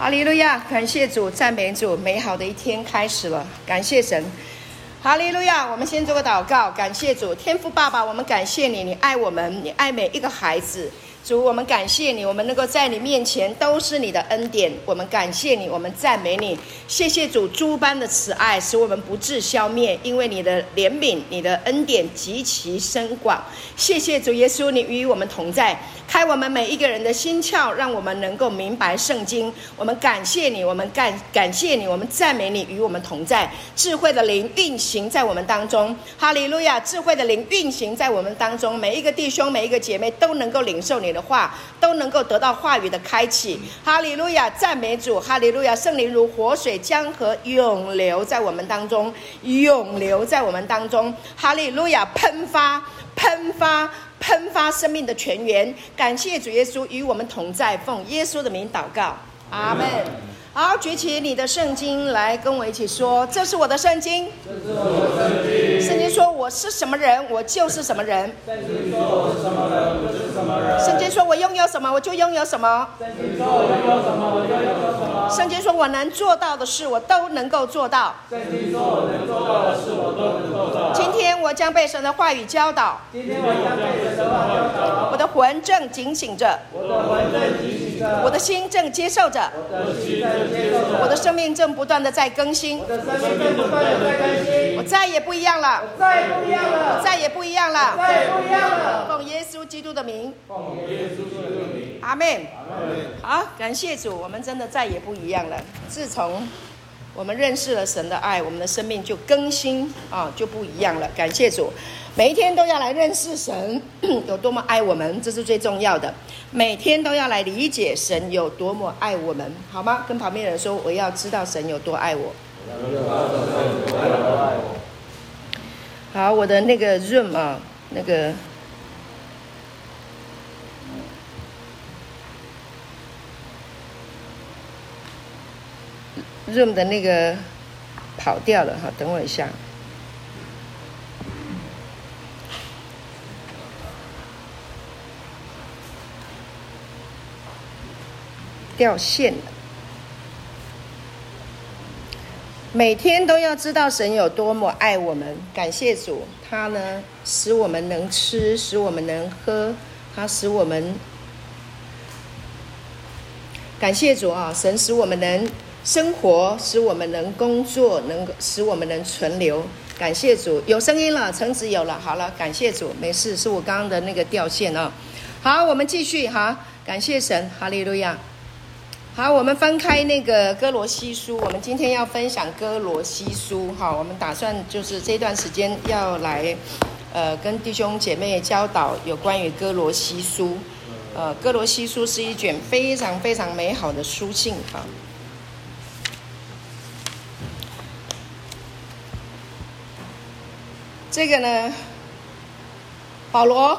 哈利路亚！感谢主，赞美主，美好的一天开始了。感谢神，哈利路亚！我们先做个祷告，感谢主，天父爸爸，我们感谢你，你爱我们，你爱每一个孩子。主，我们感谢你，我们能够在你面前都是你的恩典。我们感谢你，我们赞美你。谢谢主诸般的慈爱，使我们不致消灭，因为你的怜悯、你的恩典极其深广。谢谢主耶稣，你与我们同在。开我们每一个人的心窍，让我们能够明白圣经。我们感谢你，我们感感谢你，我们赞美你，与我们同在。智慧的灵运行在我们当中，哈利路亚！智慧的灵运行在我们当中，每一个弟兄、每一个姐妹都能够领受你的话，都能够得到话语的开启。哈利路亚！赞美主，哈利路亚！圣灵如活水江河永流在我们当中，永流在我们当中。哈利路亚！喷发，喷发。喷发生命的泉源，感谢主耶稣与我们同在，奉耶稣的名祷告，阿门。好，举起你的圣经来跟我一起说：“这是我的圣经。”这是我的圣经。圣经说：“我是什么人，我就是什么人。”圣经说：“我是什么人，我就是什么人。”圣经说：“我拥有什么，我就拥有什么。”圣经说：“我拥有什么，我就拥有什么。”圣经说：“我能做到的事，我都能够做到。”圣经说：“我能做到的事，我都能做到。”今天我将被神的话语教导。今天我将被神的话语教导。我的魂正警醒着。我的魂正警醒着。我的心正接受着。我的心正。我的生命正不断的在更新，我的生命正不断的在更新，我再也不一样了，我再也不一样了，我再也不一样了，再也不一样了。奉耶稣基督的名，奉耶稣基督的名，阿门。好，感谢主，我们真的再也不一样了。自从我们认识了神的爱，我们的生命就更新啊，就不一样了。感谢主。每一天都要来认识神 有多么爱我们，这是最重要的。每天都要来理解神有多么爱我们，好吗？跟旁边人说，我要知道神有多爱我。好，我的那个 room 啊，那个 room 的那个跑掉了哈，等我一下。掉线了。每天都要知道神有多么爱我们，感谢主，他呢使我们能吃，使我们能喝，他使我们感谢主啊！神使我们能生活，使我们能工作，能使我们能存留。感谢主，有声音了，橙子有了，好了，感谢主，没事，是我刚刚的那个掉线啊。好，我们继续哈，感谢神，哈利路亚。好，我们翻开那个哥罗西书，我们今天要分享哥罗西书。好，我们打算就是这段时间要来，呃，跟弟兄姐妹教导有关于哥罗西书。呃，哥罗西书是一卷非常非常美好的书信。哈，这个呢，保罗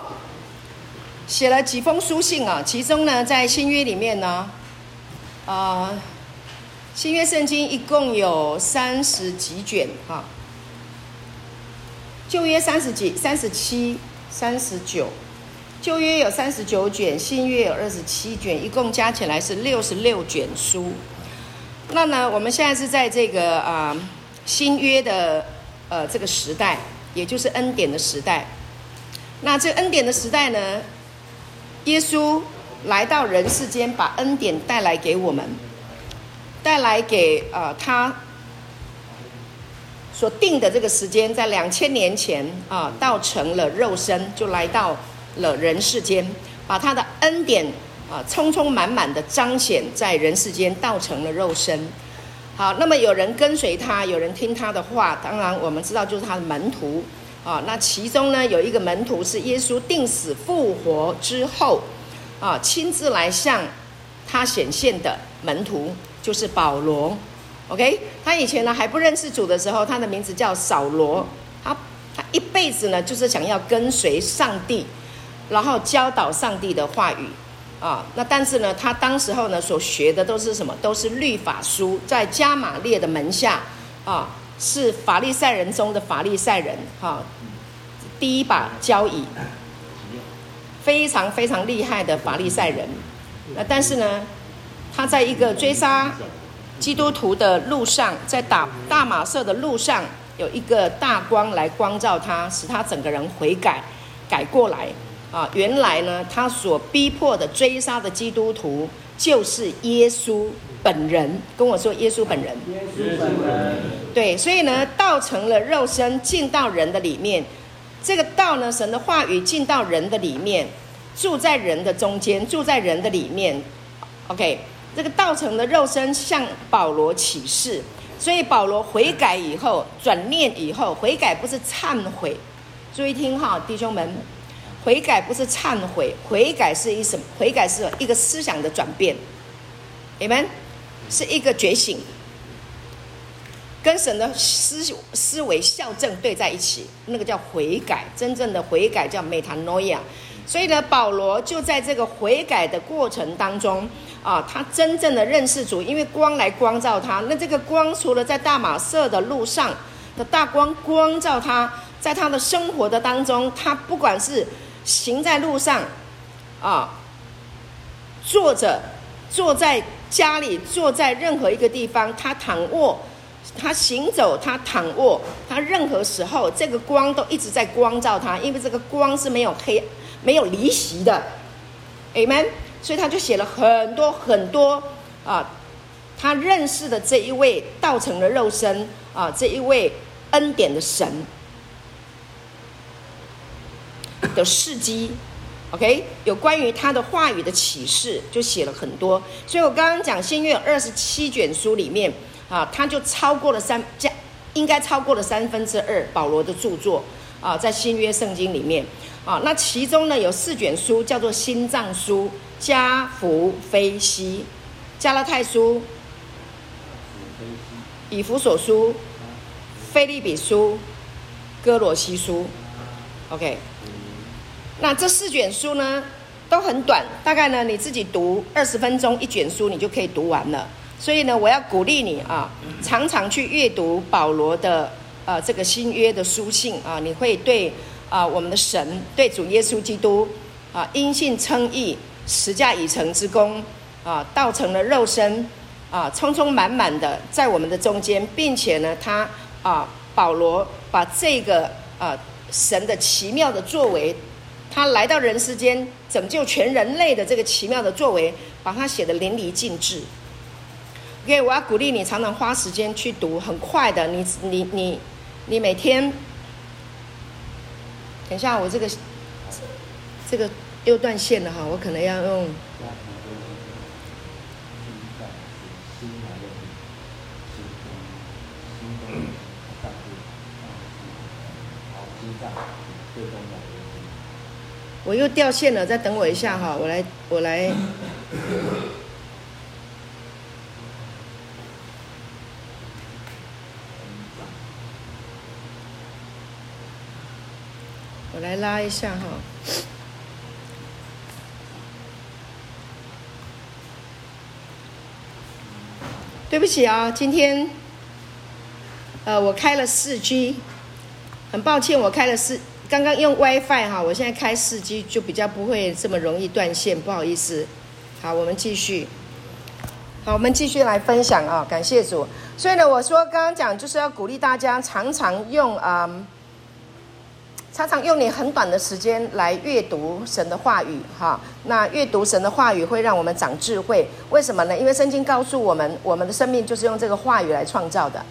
写了几封书信啊，其中呢，在新约里面呢。啊、新约圣经一共有三十几卷哈，旧约三十几、三十七、三十九，旧约有三十九卷，新约有二十七卷，一共加起来是六十六卷书。那呢，我们现在是在这个啊、新约的呃这个时代，也就是恩典的时代。那这恩典的时代呢，耶稣。来到人世间，把恩典带来给我们，带来给呃他所定的这个时间，在两千年前啊，道成了肉身，就来到了人世间，把他的恩典啊充充满满的彰显在人世间，道成了肉身。好，那么有人跟随他，有人听他的话，当然我们知道就是他的门徒啊。那其中呢，有一个门徒是耶稣定死复活之后。啊，亲自来向他显现的门徒就是保罗，OK？他以前呢还不认识主的时候，他的名字叫扫罗。他他一辈子呢就是想要跟随上帝，然后教导上帝的话语啊。那但是呢，他当时候呢所学的都是什么？都是律法书，在加玛列的门下啊，是法利赛人中的法利赛人哈、第一把交椅。非常非常厉害的法利赛人，那但是呢，他在一个追杀基督徒的路上，在打大马色的路上，有一个大光来光照他，使他整个人悔改，改过来。啊，原来呢，他所逼迫的追杀的基督徒，就是耶稣本人。跟我说，耶稣本人。耶稣本人。对，所以呢，道成了肉身，进到人的里面。这个道呢，神的话语进到人的里面，住在人的中间，住在人的里面。OK，这个道成了肉身，向保罗启示。所以保罗悔改以后，转念以后，悔改不是忏悔。注意听哈，弟兄们。悔改不是忏悔，悔改是一什么？悔改是一个思想的转变，你们是一个觉醒，跟神的思思维校正对在一起，那个叫悔改。真正的悔改叫 metanoia。所以呢，保罗就在这个悔改的过程当中啊，他真正的认识主，因为光来光照他。那这个光除了在大马色的路上的大光光照他，在他的生活的当中，他不管是行在路上，啊，坐着，坐在家里，坐在任何一个地方，他躺卧，他行走，他躺卧，他任何时候，这个光都一直在光照他，因为这个光是没有黑、没有离席的，Amen。所以他就写了很多很多啊，他认识的这一位道成的肉身啊，这一位恩典的神。的事迹，OK，有关于他的话语的启示，就写了很多。所以我刚刚讲新约二十七卷书里面啊，他就超过了三加，应该超过了三分之二保罗的著作啊，在新约圣经里面啊，那其中呢有四卷书叫做心脏书，加福非西，加拉太书，以弗所书，腓利比书，哥罗西书，OK。那这四卷书呢，都很短，大概呢你自己读二十分钟一卷书，你就可以读完了。所以呢，我要鼓励你啊，常常去阅读保罗的呃这个新约的书信啊，你会对啊我们的神，对主耶稣基督啊因信称义，十架已成之功啊，道成了肉身啊，充充满满的在我们的中间，并且呢，他啊保罗把这个啊神的奇妙的作为。他来到人世间拯救全人类的这个奇妙的作为，把它写得淋漓尽致。因为我要鼓励你常常花时间去读，很快的。你你你你每天，等一下我这个这个又断线了哈，我可能要用。我又掉线了，再等我一下哈，我来，我来，来拉一下哈。对不起啊，今天，呃，我开了四 G，很抱歉，我开了四。刚刚用 WiFi 哈，我现在开 4G 就比较不会这么容易断线，不好意思。好，我们继续。好，我们继续来分享啊，感谢主。所以呢，我说刚刚讲就是要鼓励大家常常用啊、常常用你很短的时间来阅读神的话语哈。那阅读神的话语会让我们长智慧，为什么呢？因为圣经告诉我们，我们的生命就是用这个话语来创造的，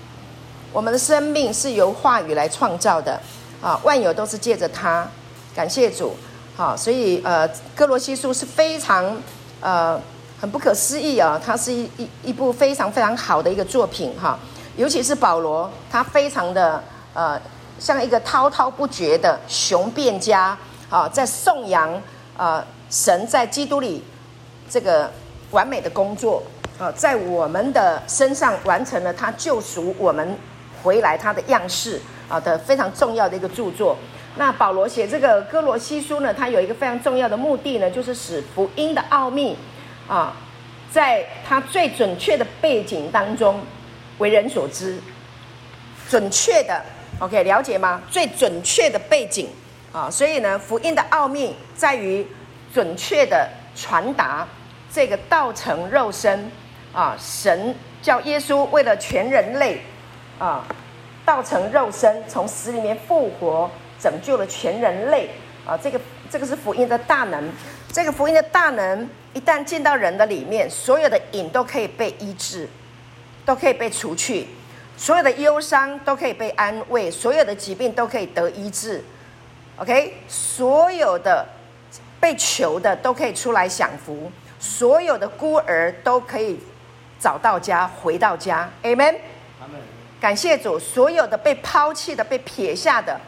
我们的生命是由话语来创造的。啊，万有都是借着他，感谢主。好，所以呃，哥罗西书是非常呃很不可思议啊，它是一一一部非常非常好的一个作品哈。尤其是保罗，他非常的呃像一个滔滔不绝的雄辩家啊，在颂扬啊神在基督里这个完美的工作啊，在我们的身上完成了他救赎我们回来他的样式。啊的非常重要的一个著作。那保罗写这个哥罗西书呢，他有一个非常重要的目的呢，就是使福音的奥秘啊，在他最准确的背景当中为人所知。准确的，OK，了解吗？最准确的背景。啊，所以呢，福音的奥秘在于准确的传达，这个道成肉身。啊，神叫耶稣为了全人类啊，道成肉身，从死里面复活，拯救了全人类。啊，这个这个是福音的大能，这个福音的大能一旦进到人的里面，所有的瘾都可以被医治，都可以被除去，所有的忧伤都可以被安慰，所有的疾病都可以得医治，OK，所有的。被囚的都可以出来享福，所有的孤儿都可以找到家，回到家。Amen。感谢主，所有的被抛弃的、被撇下的，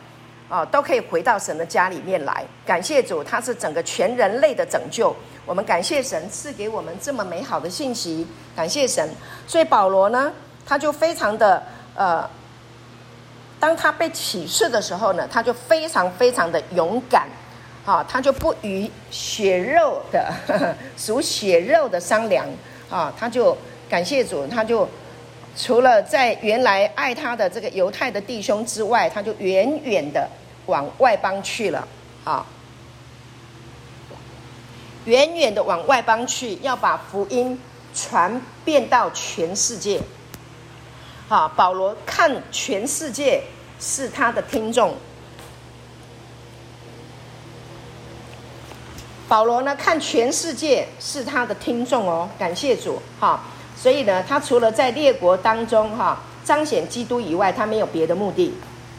啊，都可以回到神的家里面来。感谢主，他是整个全人类的拯救。我们感谢神赐给我们这么美好的信息。感谢神。所以保罗呢，他就非常的呃，当他被启示的时候呢，他就非常非常的勇敢。啊，他就不与血肉的呵呵 属血肉的商量啊，他就感谢主，他就除了在原来爱他的这个犹太的弟兄之外，他就远远的往外邦去了啊，远远的往外邦去，要把福音传遍到全世界。好，保罗看全世界是他的听众。保罗呢，看全世界是他的听众哦，感谢主哈。所以呢，他除了在列国当中哈彰显基督以外，他没有别的目的。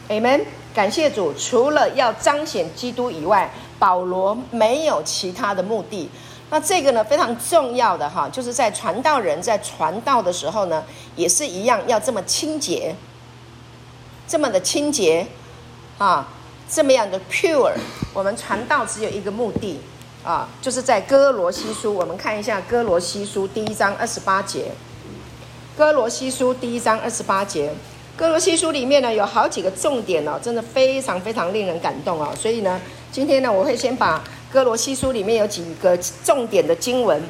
Amen，感谢主，除了要彰显基督以外，保罗没有其他的目的。那这个呢，非常重要的哈，就是在传道人在传道的时候呢，也是一样要这么清洁，这么的清洁啊，这么样的 pure。我们传道只有一个目的。啊，就是在哥罗西书，我们看一下哥罗西书第一章二十八节。哥罗西书第一章二十八节，哥罗西书里面呢有好几个重点哦，真的非常非常令人感动哦。所以呢，今天呢我会先把哥罗西书里面有几个重点的经文，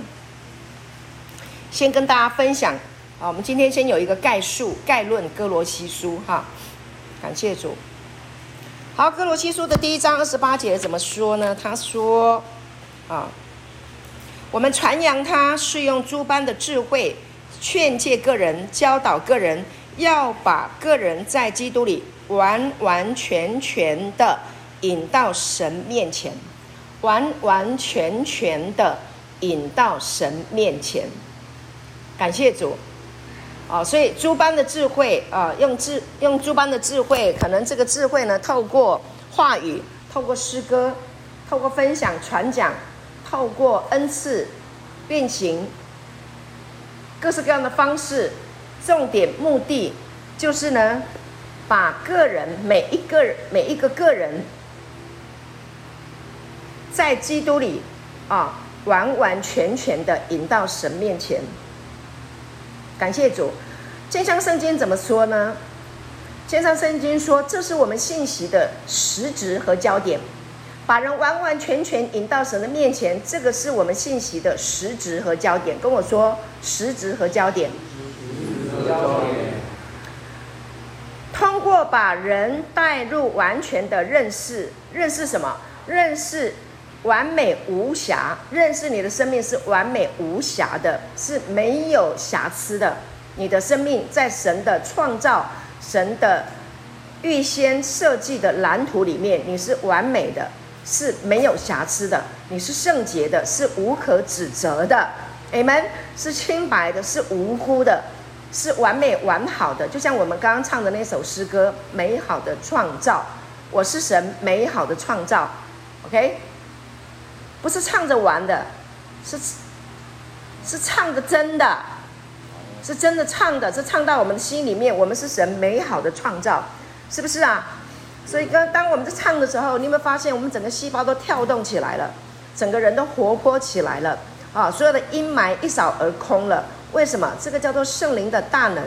先跟大家分享。啊，我们今天先有一个概述概论哥罗西书哈，感谢主。好，哥罗西书的第一章二十八节怎么说呢？他说。啊，我们传扬他是用诸般的智慧劝诫个人，教导个人，要把个人在基督里完完全全的引到神面前，完完全全的引到神面前。感谢主。啊，所以诸般的智慧啊，用智用诸般的智慧，可能这个智慧呢，透过话语，透过诗歌，透过分享传讲。透过恩赐运行各式各样的方式，重点目的就是呢，把个人每一个每一个个人在基督里啊，完完全全的引到神面前。感谢主，健香圣经怎么说呢？健香圣经说，这是我们信息的实质和焦点。把人完完全全引到神的面前，这个是我们信息的实质和焦点。跟我说实质和焦点。通过把人带入完全的认识，认识什么？认识完美无瑕，认识你的生命是完美无瑕的，是没有瑕疵的。你的生命在神的创造、神的预先设计的蓝图里面，你是完美的。是没有瑕疵的，你是圣洁的，是无可指责的，Amen，是清白的，是无辜的，是完美完好的。就像我们刚刚唱的那首诗歌《美好的创造》，我是神美好的创造，OK，不是唱着玩的，是是唱的真的，是真的唱的，是唱到我们的心里面。我们是神美好的创造，是不是啊？所以，当当我们在唱的时候，你有没有发现，我们整个细胞都跳动起来了，整个人都活泼起来了啊！所有的阴霾一扫而空了。为什么？这个叫做圣灵的大能，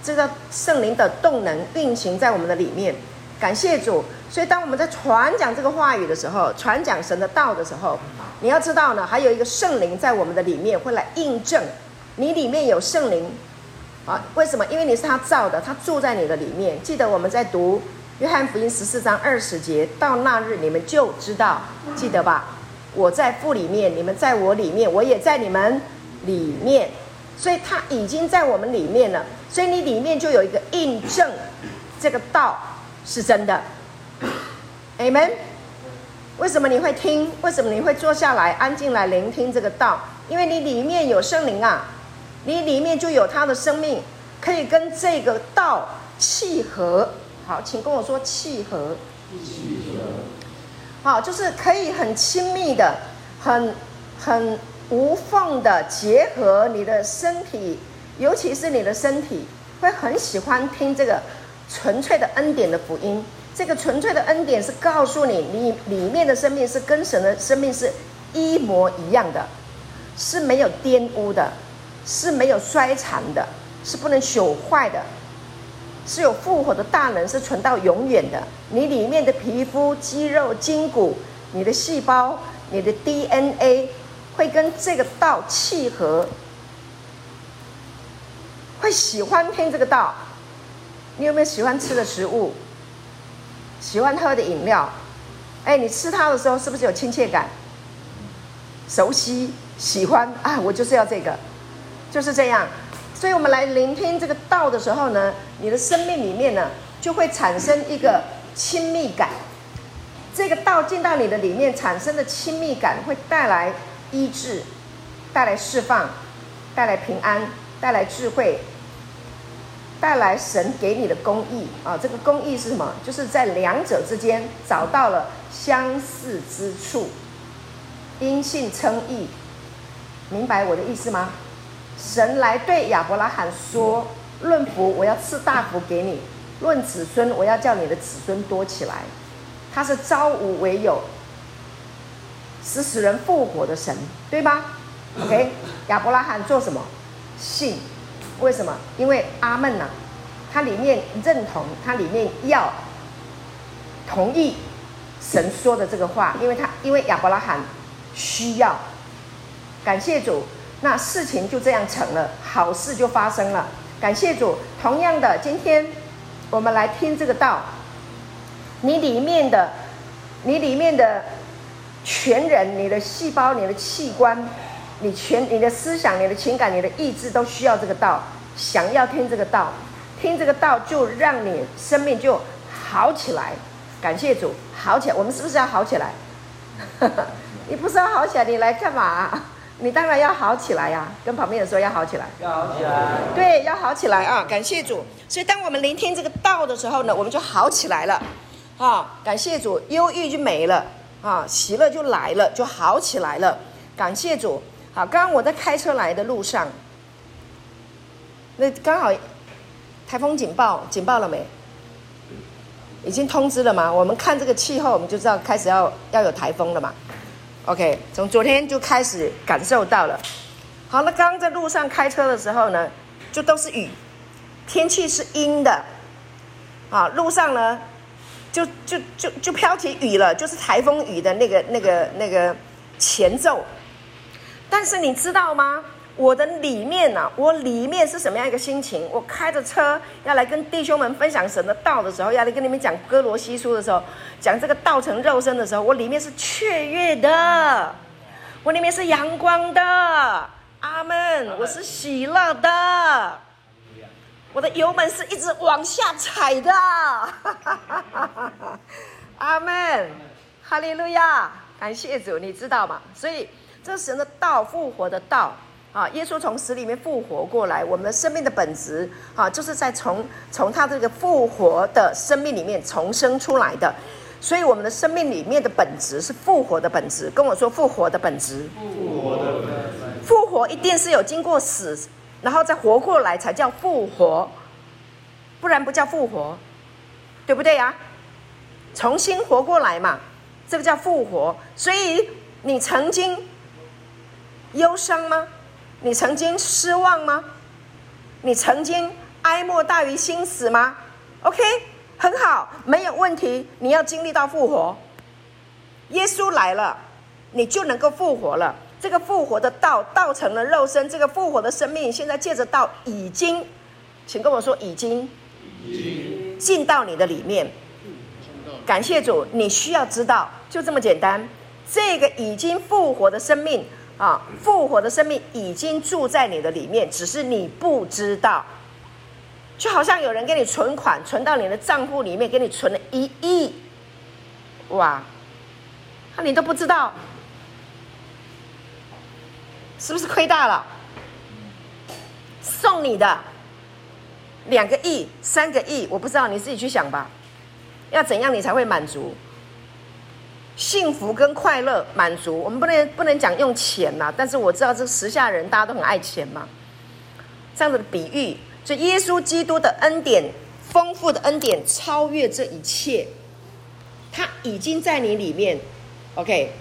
这个圣灵的动能运行在我们的里面。感谢主！所以，当我们在传讲这个话语的时候，传讲神的道的时候，你要知道呢，还有一个圣灵在我们的里面会来印证，你里面有圣灵啊？为什么？因为你是他造的，他住在你的里面。记得我们在读。约翰福音十四章二十节，到那日你们就知道，记得吧？我在父里面，你们在我里面，我也在你们里面，所以他已经在我们里面了。所以你里面就有一个印证，这个道是真的。Amen。为什么你会听？为什么你会坐下来安静来聆听这个道？因为你里面有圣灵啊，你里面就有他的生命，可以跟这个道契合。好，请跟我说契合。契合。好，就是可以很亲密的、很很无缝的结合你的身体，尤其是你的身体会很喜欢听这个纯粹的恩典的福音。这个纯粹的恩典是告诉你，你里面的生命是跟神的生命是一模一样的，是没有玷污的，是没有衰残的，是不能朽坏的。是有复活的大能，是存到永远的。你里面的皮肤、肌肉、筋骨，你的细胞、你的 DNA，会跟这个道契合，会喜欢听这个道。你有没有喜欢吃的食物？喜欢喝的饮料？哎，你吃它的时候是不是有亲切感？熟悉、喜欢啊！我就是要这个，就是这样。所以我们来聆听这个道的时候呢，你的生命里面呢，就会产生一个亲密感。这个道进到你的里面产生的亲密感，会带来医治，带来释放，带来平安，带来智慧，带来神给你的公义啊！这个公义是什么？就是在两者之间找到了相似之处，因信称义。明白我的意思吗？神来对亚伯拉罕说：“论福，我要赐大福给你；论子孙，我要叫你的子孙多起来。”他是造无为有，使死人复活的神，对吧？OK，亚伯拉罕做什么？信。为什么？因为阿门呐、啊，他里面认同，他里面要同意神说的这个话，因为他因为亚伯拉罕需要。感谢主。那事情就这样成了，好事就发生了。感谢主。同样的，今天我们来听这个道。你里面的，你里面的全人，你的细胞、你的器官，你全、你的思想、你的情感、你的意志，都需要这个道，想要听这个道，听这个道就让你生命就好起来。感谢主，好起来。我们是不是要好起来？你不是要好起来，你来干嘛？你当然要好起来呀、啊，跟旁边人说要好起来，要好起来，对，要好起来啊！感谢主。所以当我们聆听这个道的时候呢，我们就好起来了，啊，感谢主，忧郁就没了，啊，喜乐就来了，就好起来了。感谢主。好，刚刚我在开车来的路上，那刚好台风警报警报了没？已经通知了吗？我们看这个气候，我们就知道开始要要有台风了嘛。OK，从昨天就开始感受到了。好，那刚刚在路上开车的时候呢，就都是雨，天气是阴的，啊，路上呢，就就就就飘起雨了，就是台风雨的那个那个那个前奏。但是你知道吗？我的里面啊，我里面是什么样一个心情？我开着车要来跟弟兄们分享神的道的时候，要来跟你们讲哥罗西书的时候，讲这个道成肉身的时候，我里面是雀跃的，我里面是阳光的，阿门！我是喜乐的，我的油门是一直往下踩的，阿门！哈利路亚！感谢主，你知道吗？所以这神的道，复活的道。啊，耶稣从死里面复活过来，我们的生命的本质啊，就是在从从他这个复活的生命里面重生出来的，所以我们的生命里面的本质是复活的本质。跟我说复活的本质，复活的本质，复活一定是有经过死，然后再活过来才叫复活，不然不叫复活，对不对呀？重新活过来嘛，这个叫复活。所以你曾经忧伤吗？你曾经失望吗？你曾经哀莫大于心死吗？OK，很好，没有问题。你要经历到复活，耶稣来了，你就能够复活了。这个复活的道，道成了肉身。这个复活的生命，现在借着道已经，请跟我说已经，已经进到你的里面。感谢主，你需要知道，就这么简单。这个已经复活的生命啊，复活的生命已经住在你的里面，只是你不知道。就好像有人给你存款，存到你的账户里面，给你存了一亿，哇，那你都不知道，是不是亏大了？送你的两个亿、三个亿，我不知道，你自己去想吧。要怎样你才会满足？幸福跟快乐满足，我们不能不能讲用钱呐，但是我知道这时下人大家都很爱钱嘛，这样子的比喻。所以，耶稣基督的恩典，丰富的恩典，超越这一切。他已经在你里面，OK。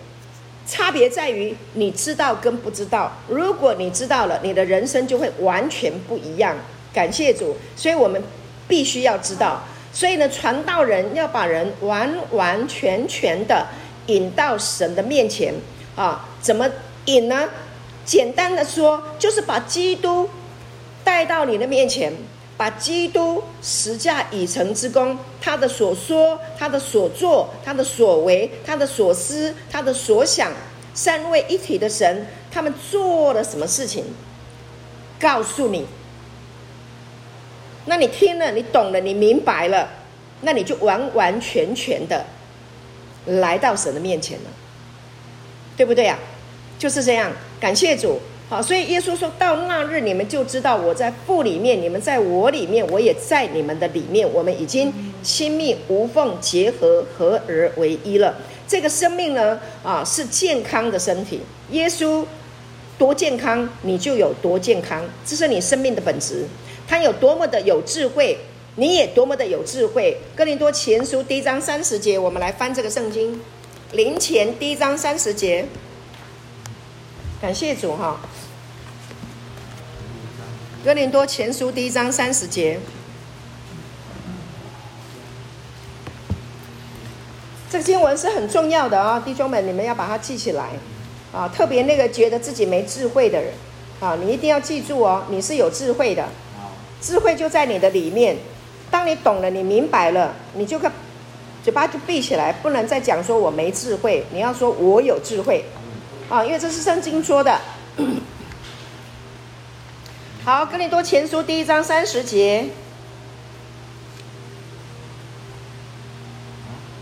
差别在于你知道跟不知道。如果你知道了，你的人生就会完全不一样。感谢主，所以我们必须要知道。所以呢，传道人要把人完完全全的引到神的面前啊。怎么引呢？简单的说，就是把基督。带到你的面前，把基督十架已成之功，他的所说、他的所做、他的所为、他的所思、他的所想，三位一体的神，他们做了什么事情？告诉你。那你听了，你懂了，你明白了，那你就完完全全的来到神的面前了，对不对呀？就是这样，感谢主。好，所以耶稣说到那日，你们就知道我在父里面，你们在我里面，我也在你们的里面，我们已经亲密无缝结合，合而为一了。这个生命呢，啊，是健康的身体。耶稣多健康，你就有多健康，这是你生命的本质。他有多么的有智慧，你也多么的有智慧。哥林多前书第一章三十节，我们来翻这个圣经。林前第一章三十节，感谢主哈。哥林多前书第一章三十节，这个经文是很重要的啊、弟兄们，你们要把它记起来啊！特别那个觉得自己没智慧的人啊，你一定要记住哦，你是有智慧的，智慧就在你的里面。当你懂了，你明白了，你就可嘴巴就闭起来，不能再讲说我没智慧，你要说我有智慧啊，因为这是圣经说的。好，哥林多前书第一章三十节。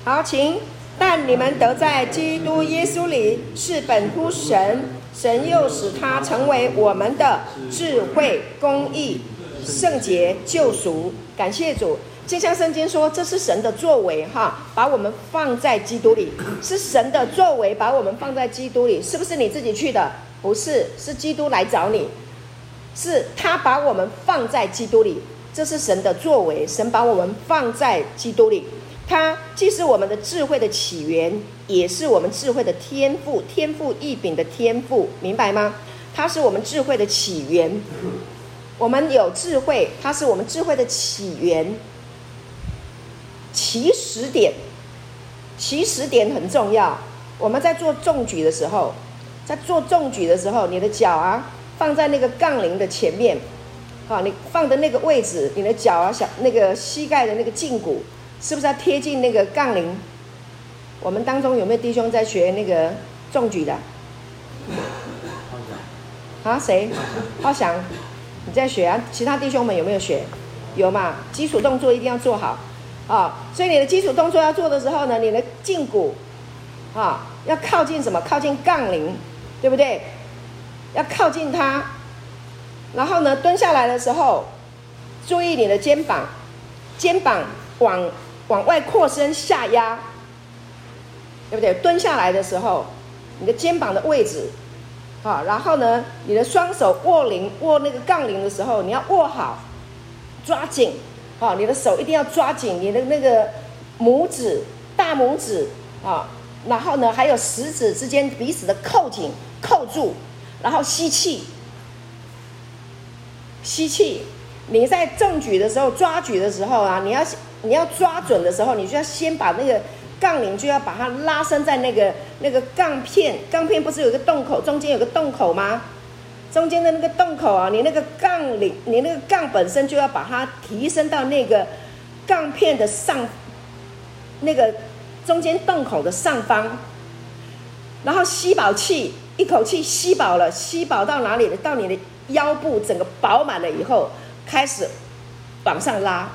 好，请。但你们得在基督耶稣里是本乎神，神又使他成为我们的智慧、公义、圣洁、救赎。感谢主。就像圣经说，这是神的作为，哈，把我们放在基督里，是神的作为，把我们放在基督里，是不是你自己去的？不是，是基督来找你。是他把我们放在基督里，这是神的作为。神把我们放在基督里，他既是我们的智慧的起源，也是我们智慧的天赋，天赋异禀的天赋，明白吗？他是我们智慧的起源。我们有智慧，它是我们智慧的起源。起始点，起始点很重要。我们在做重举的时候，在做重举的时候，你的脚啊。放在那个杠铃的前面，好，你放的那个位置，你的脚啊，小那个膝盖的那个胫骨，是不是要贴近那个杠铃？我们当中有没有弟兄在学那个重举的？啊，谁？浩翔，你在学啊？其他弟兄们有没有学？有嘛？基础动作一定要做好啊！所以你的基础动作要做的时候呢，你的胫骨啊，要靠近什么？靠近杠铃，对不对？要靠近它，然后呢，蹲下来的时候，注意你的肩膀，肩膀往往外扩伸下压，对不对？蹲下来的时候，你的肩膀的位置，好，然后呢，你的双手握铃握那个杠铃的时候，你要握好，抓紧，好，你的手一定要抓紧你的那个拇指、大拇指啊，然后呢，还有食指之间彼此的扣紧，扣住。然后吸气，吸气。你在正举的时候，抓举的时候啊，你要你要抓准的时候，你就要先把那个杠铃就要把它拉伸在那个那个杠片，杠片不是有个洞口，中间有个洞口吗？中间的那个洞口啊，你那个杠铃，你那个杠本身就要把它提升到那个杠片的上，那个中间洞口的上方。然后吸饱气，一口气吸饱了，吸饱到哪里了？到你的腰部整个饱满了以后，开始往上拉。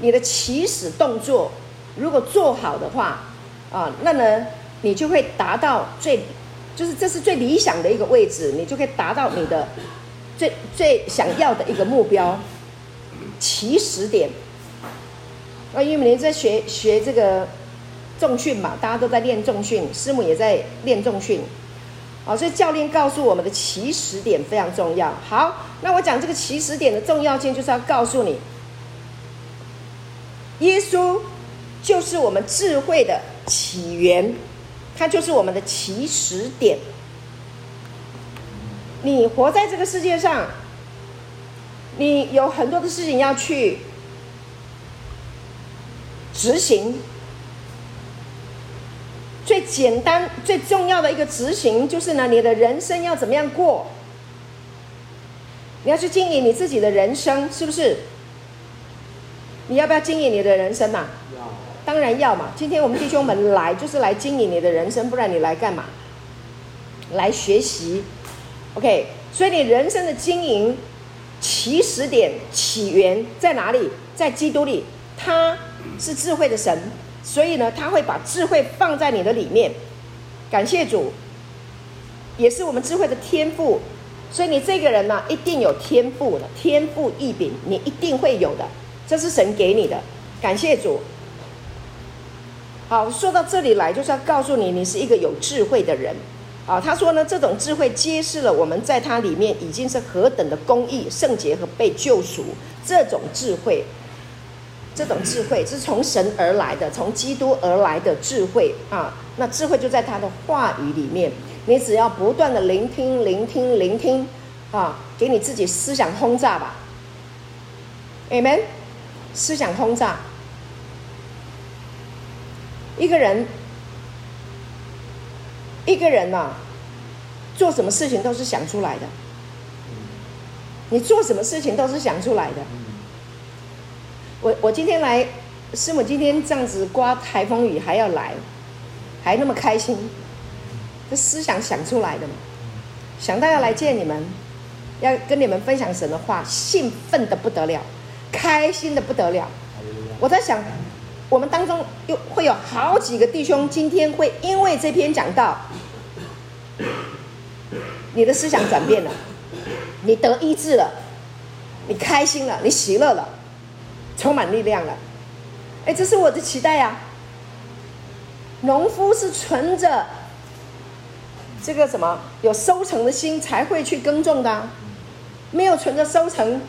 你的起始动作如果做好的话，啊，那呢，你就会达到最，就是这是最理想的一个位置，你就可以达到你的最最想要的一个目标起始点。那，因为您在学学这个重训嘛，大家都在练重训，师母也在练重训，啊，所以教练告诉我们的起始点非常重要。好，那我讲这个起始点的重要性，就是要告诉你。耶稣就是我们智慧的起源，它就是我们的起始点。你活在这个世界上，你有很多的事情要去执行。最简单、最重要的一个执行，就是呢，你的人生要怎么样过？你要去经营你自己的人生，是不是？你要不要经营你的人生嘛？要，当然要嘛。今天我们弟兄们来就是来经营你的人生，不然你来干嘛？来学习，OK。所以你人生的经营起始点起源在哪里？在基督里，他是智慧的神，所以呢，他会把智慧放在你的里面。感谢主，也是我们智慧的天赋。所以你这个人呢，一定有天赋的，天赋异禀，你一定会有的。这是神给你的，感谢主。好，说到这里来，就是要告诉你，你是一个有智慧的人。啊，他说呢，这种智慧揭示了我们在他里面已经是何等的公义、圣洁和被救赎。这种智慧，这种智慧是从神而来的，从基督而来的智慧啊。那智慧就在他的话语里面，你只要不断的聆听、聆听、聆听，啊，给你自己思想轰炸吧。Amen。思想轰炸，一个人，一个人呐、啊，做什么事情都是想出来的。你做什么事情都是想出来的。我我今天来，师母今天这样子刮台风雨还要来，还那么开心，这思想想出来的嘛？想到要来见你们，要跟你们分享神的话，兴奋的不得了。开心的不得了，我在想，我们当中又会有好几个弟兄，今天会因为这篇讲到，你的思想转变了，你得医治了，你开心了，你喜乐了，充满力量了，哎，这是我的期待呀。农夫是存着这个什么有收成的心才会去耕种的，没有存着收成。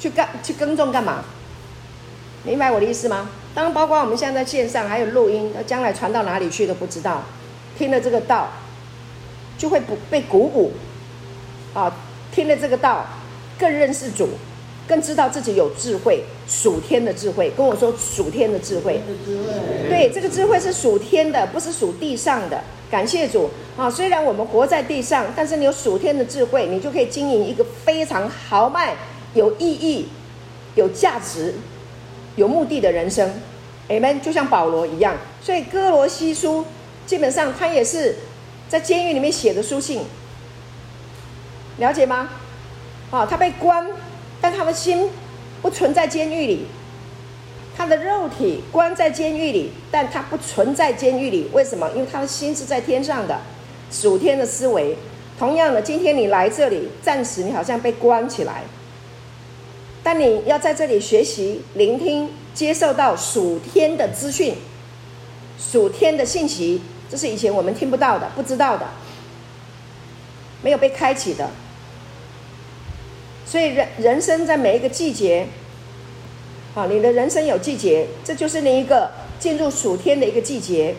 去干去耕种干嘛？明白我的意思吗？当，包括我们现在在线上还有录音，将来传到哪里去都不知道。听了这个道，就会不被鼓舞，啊，听了这个道，更认识主，更知道自己有智慧，属天的智慧。跟我说属天的智慧，对，这个智慧是属天的，不是属地上的。感谢主啊！虽然我们活在地上，但是你有属天的智慧，你就可以经营一个非常豪迈。有意义、有价值、有目的的人生，Amen。就像保罗一样，所以哥罗西书基本上他也是在监狱里面写的书信，了解吗？啊，他被关，但他的心不存在监狱里，他的肉体关在监狱里，但他不存在监狱里。为什么？因为他的心是在天上的，属天的思维。同样的，今天你来这里，暂时你好像被关起来。但你要在这里学习、聆听、接受到属天的资讯、属天的信息，这是以前我们听不到的、不知道的、没有被开启的。所以人人生在每一个季节，啊，你的人生有季节，这就是你一个进入属天的一个季节，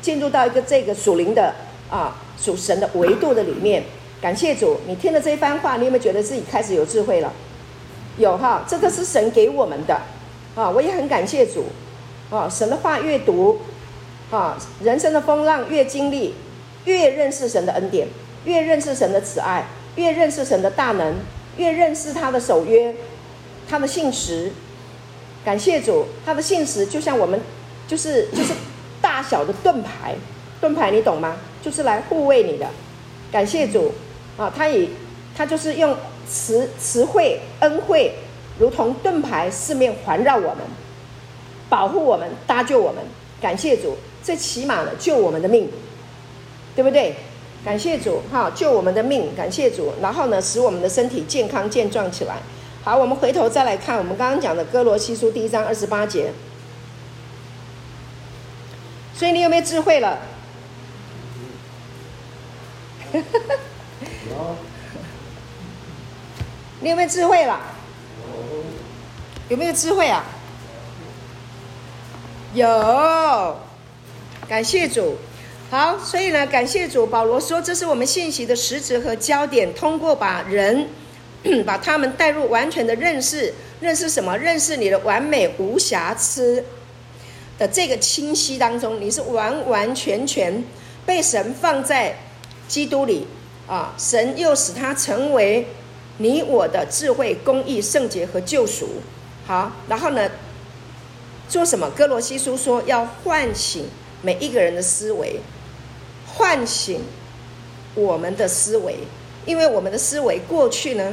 进入到一个这个属灵的啊属神的维度的里面。感谢主，你听了这一番话，你有没有觉得自己开始有智慧了？有哈，这个是神给我们的，啊，我也很感谢主，啊，神的话越读，啊，人生的风浪越经历，越认识神的恩典，越认识神的慈爱，越认识神的大能，越认识他的守约，他的信实，感谢主，他的信实就像我们，就是就是大小的盾牌，盾牌你懂吗？就是来护卫你的。感谢主啊，他以他就是用慈慈惠恩惠，如同盾牌，四面环绕我们，保护我们，搭救我们。感谢主，这起码呢救我们的命，对不对？感谢主哈，救我们的命，感谢主。然后呢，使我们的身体健康健壮起来。好，我们回头再来看我们刚刚讲的歌罗西书第一章二十八节。所以你有没有智慧了？你有没有智慧了？有没有智慧啊？有，感谢主。好，所以呢，感谢主。保罗说，这是我们信息的实质和焦点。通过把人，把他们带入完全的认识，认识什么？认识你的完美无瑕疵的这个清晰当中，你是完完全全被神放在基督里啊！神又使他成为你我的智慧、公义、圣洁和救赎。好，然后呢，做什么？哥罗西书说要唤醒每一个人的思维。唤醒我们的思维，因为我们的思维过去呢，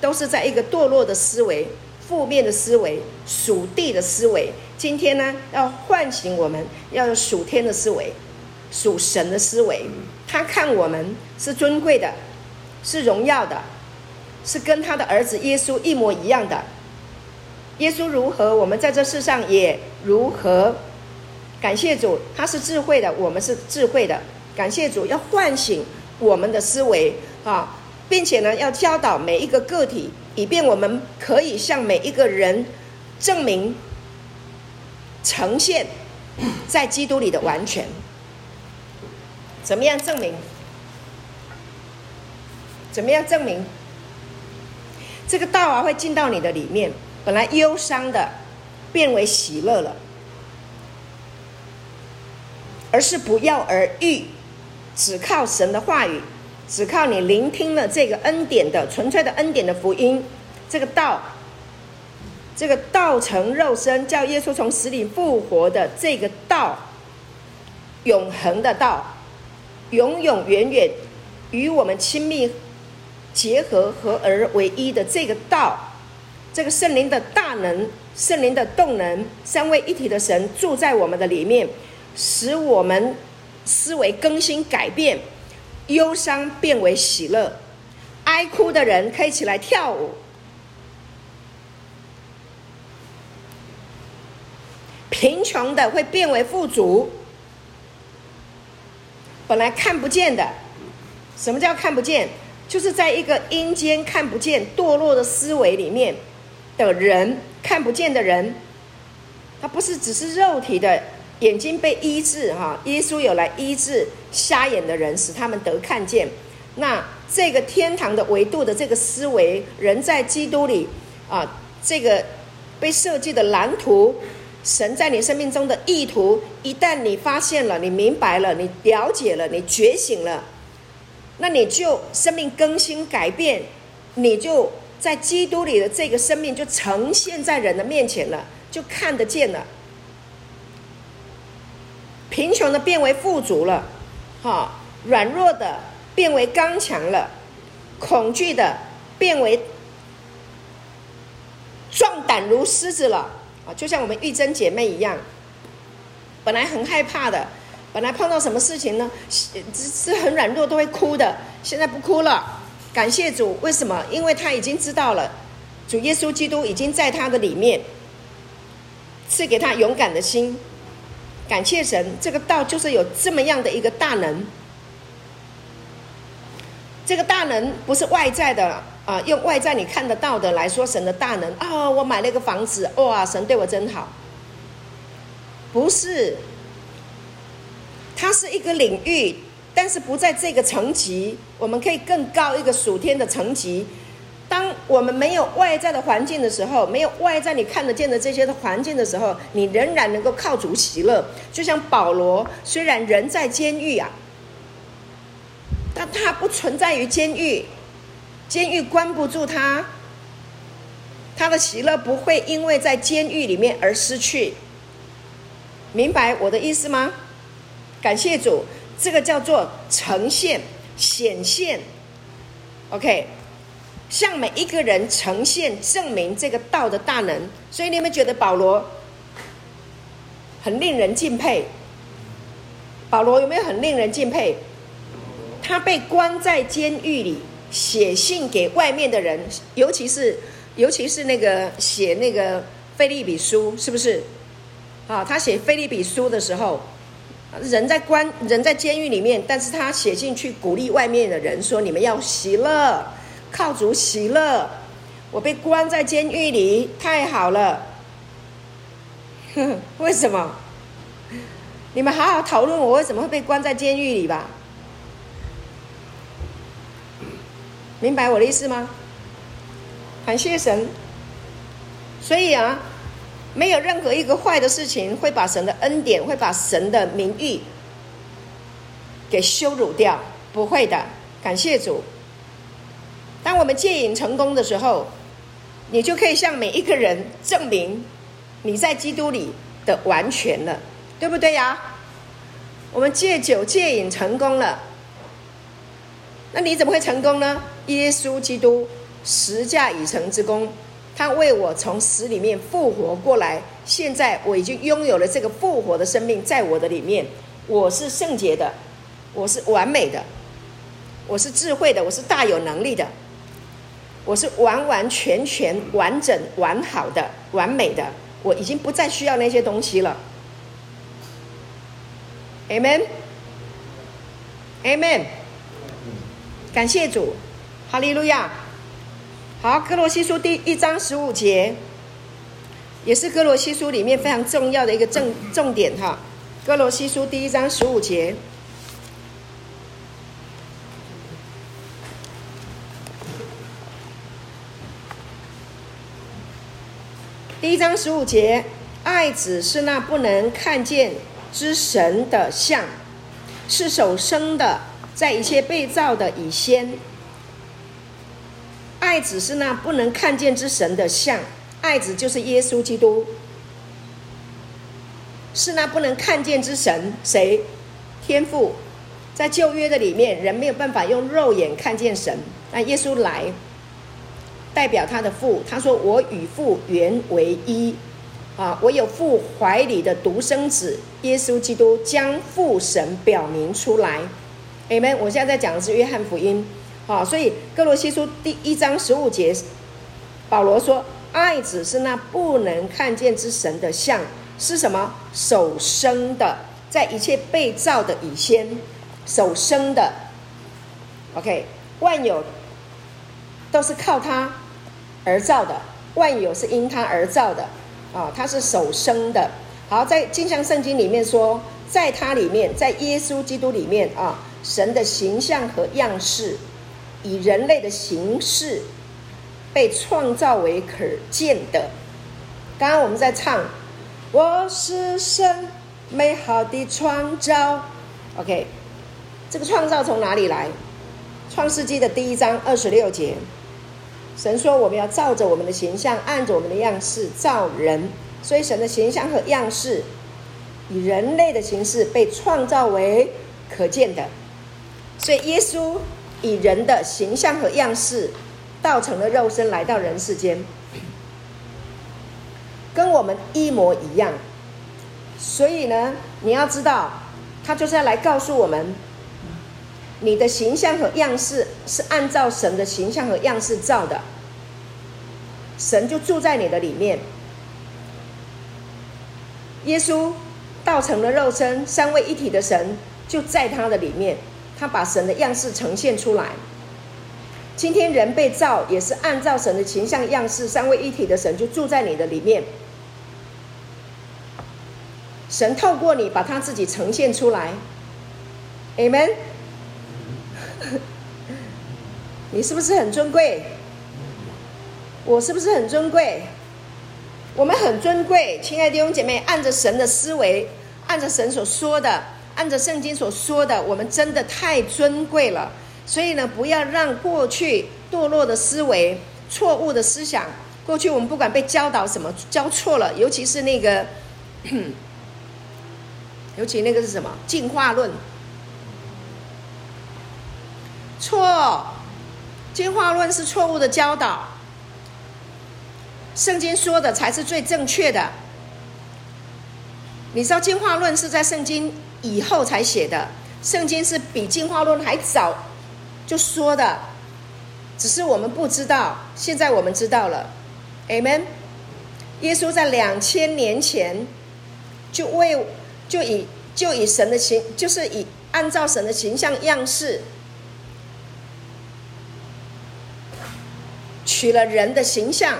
都是在一个堕落的思维、负面的思维、属地的思维。今天呢，要唤醒我们，要有属天的思维、属神的思维。他看我们是尊贵的，是荣耀的，是跟他的儿子耶稣一模一样的。耶稣如何，我们在这世上也如何。感谢主，他是智慧的，我们是智慧的。感谢主，要唤醒我们的思维啊，并且呢，要教导每一个个体，以便我们可以向每一个人证明、呈现，在基督里的完全。怎么样证明？怎么样证明？这个道啊，会进到你的里面，本来忧伤的，变为喜乐了，而是不药而愈。只靠神的话语，只靠你聆听了这个恩典的纯粹的恩典的福音，这个道，这个道成肉身，叫耶稣从死里复活的这个道，永恒的道，永永远远与我们亲密结合、合而为一的这个道，这个圣灵的大能、圣灵的动能，三位一体的神住在我们的里面，使我们。思维更新改变，忧伤变为喜乐，哀哭的人可以起来跳舞，贫穷的会变为富足。本来看不见的，什么叫看不见？就是在一个阴间看不见、堕落的思维里面的人，看不见的人，他不是只是肉体的。眼睛被医治，哈，耶稣有来医治瞎眼的人，使他们得看见。那这个天堂的维度的这个思维，人在基督里啊，这个被设计的蓝图，神在你生命中的意图，一旦你发现了，你明白了，你了解了，你觉醒了，那你就生命更新改变，你就在基督里的这个生命就呈现在人的面前了，就看得见了。贫穷的变为富足了，哈，软弱的变为刚强了，恐惧的变为壮胆如狮子了，啊，就像我们玉珍姐妹一样，本来很害怕的，本来碰到什么事情呢，是是很软弱都会哭的，现在不哭了，感谢主，为什么？因为他已经知道了，主耶稣基督已经在他的里面，赐给他勇敢的心。感谢神，这个道就是有这么样的一个大能。这个大能不是外在的啊、用外在你看得到的来说神的大能啊、我买了一个房子，哇，神对我真好。不是，它是一个领域，但是不在这个层级，我们可以更高一个属天的层级。当我们没有外在的环境的时候，没有外在你看得见的这些的环境的时候，你仍然能够靠主喜乐。就像保罗，虽然人在监狱啊，但他不存在于监狱，监狱关不住他，他的喜乐不会因为在监狱里面而失去。明白我的意思吗？感谢主，这个叫做呈现、显现。OK，向每一个人呈现、证明这个道的大能。所以你们觉得保罗很令人敬佩？保罗有没有很令人敬佩？他被关在监狱里，写信给外面的人，尤其是尤其是那个写那个腓利比书，是不是？啊，他写腓利比书的时候。人在关，人在监狱里面，但是他写信去鼓励外面的人说：“你们要喜乐，靠主喜乐。我被关在监狱里，太好了。呵呵，为什么？你们好好讨论我为什么会被关在监狱里吧。明白我的意思吗？感谢神。所以啊。”没有任何一个坏的事情会把神的恩典，会把神的名誉给羞辱掉，不会的。感谢主。当我们戒瘾成功的时候，你就可以向每一个人证明你在基督里的完全了，对不对呀？我们戒酒戒瘾成功了，那你怎么会成功呢？耶稣基督十架已成之功。他为我从死里面复活过来，现在我已经拥有了这个复活的生命在我的里面。我是圣洁的，我是完美的，我是智慧的，我是大有能力的，我是完完全全完整完好的完美的。我已经不再需要那些东西了。Amen，Amen，感谢主，哈利路亚。好，哥罗西书第一章十五节，也是哥罗西书里面非常重要的一个重重点哈。哥罗西书第一章十五节，第一章十五节，爱子是那不能看见之神的像，是手生的，在一切被造的以先。爱子是那不能看见之神的像，爱子就是耶稣基督，是那不能看见之神。谁？天父。在旧约的里面，人没有办法用肉眼看见神，那耶稣来，代表他的父。他说：“我与父原为一。”啊，我有父怀里的独生子耶稣基督，将父神表明出来。你们。我现在在讲的是约翰福音。好，所以歌罗西书第一章十五节，保罗说：“爱子是那不能看见之神的像，是什么？手生的，在一切被造的以先，手生的。OK，万有都是靠他而造的，万有是因他而造的啊，他是手生的。好，在金像圣经里面说，在他里面，在耶稣基督里面啊，神的形象和样式。”以人类的形式被创造为可见的。刚刚我们在唱，我是神美好的创造。OK，这个创造从哪里来？创世纪的第一章二十六节，神说我们要照着我们的形象，按着我们的样式造人。所以神的形象和样式，以人类的形式被创造为可见的。所以耶稣。以人的形象和样式，道成了肉身来到人世间，跟我们一模一样。所以呢，你要知道，他就是要来告诉我们，你的形象和样式是按照神的形象和样式造的，神就住在你的里面。耶稣道成了肉身，三位一体的神就在他的里面。他把神的样式呈现出来。今天人被造，也是按照神的形象样式，三位一体的神就住在你的里面。神透过你，把他自己呈现出来。Amen。你是不是很尊贵？我是不是很尊贵？我们很尊贵，亲爱的弟兄姐妹，按着神的思维，按着神所说的。按照圣经所说的，我们真的太尊贵了。所以呢，不要让过去堕落的思维、错误的思想，过去我们不管被教导什么教错了，尤其是那个，尤其那个是什么进化论，错，进化论是错误的教导。圣经说的才是最正确的。你知道进化论是在圣经以后才写的，圣经是比进化论还早就说的，只是我们不知道，现在我们知道了。Amen。耶稣在两千年前就为就以就以神的形，就是以按照神的形象样式，取了人的形象，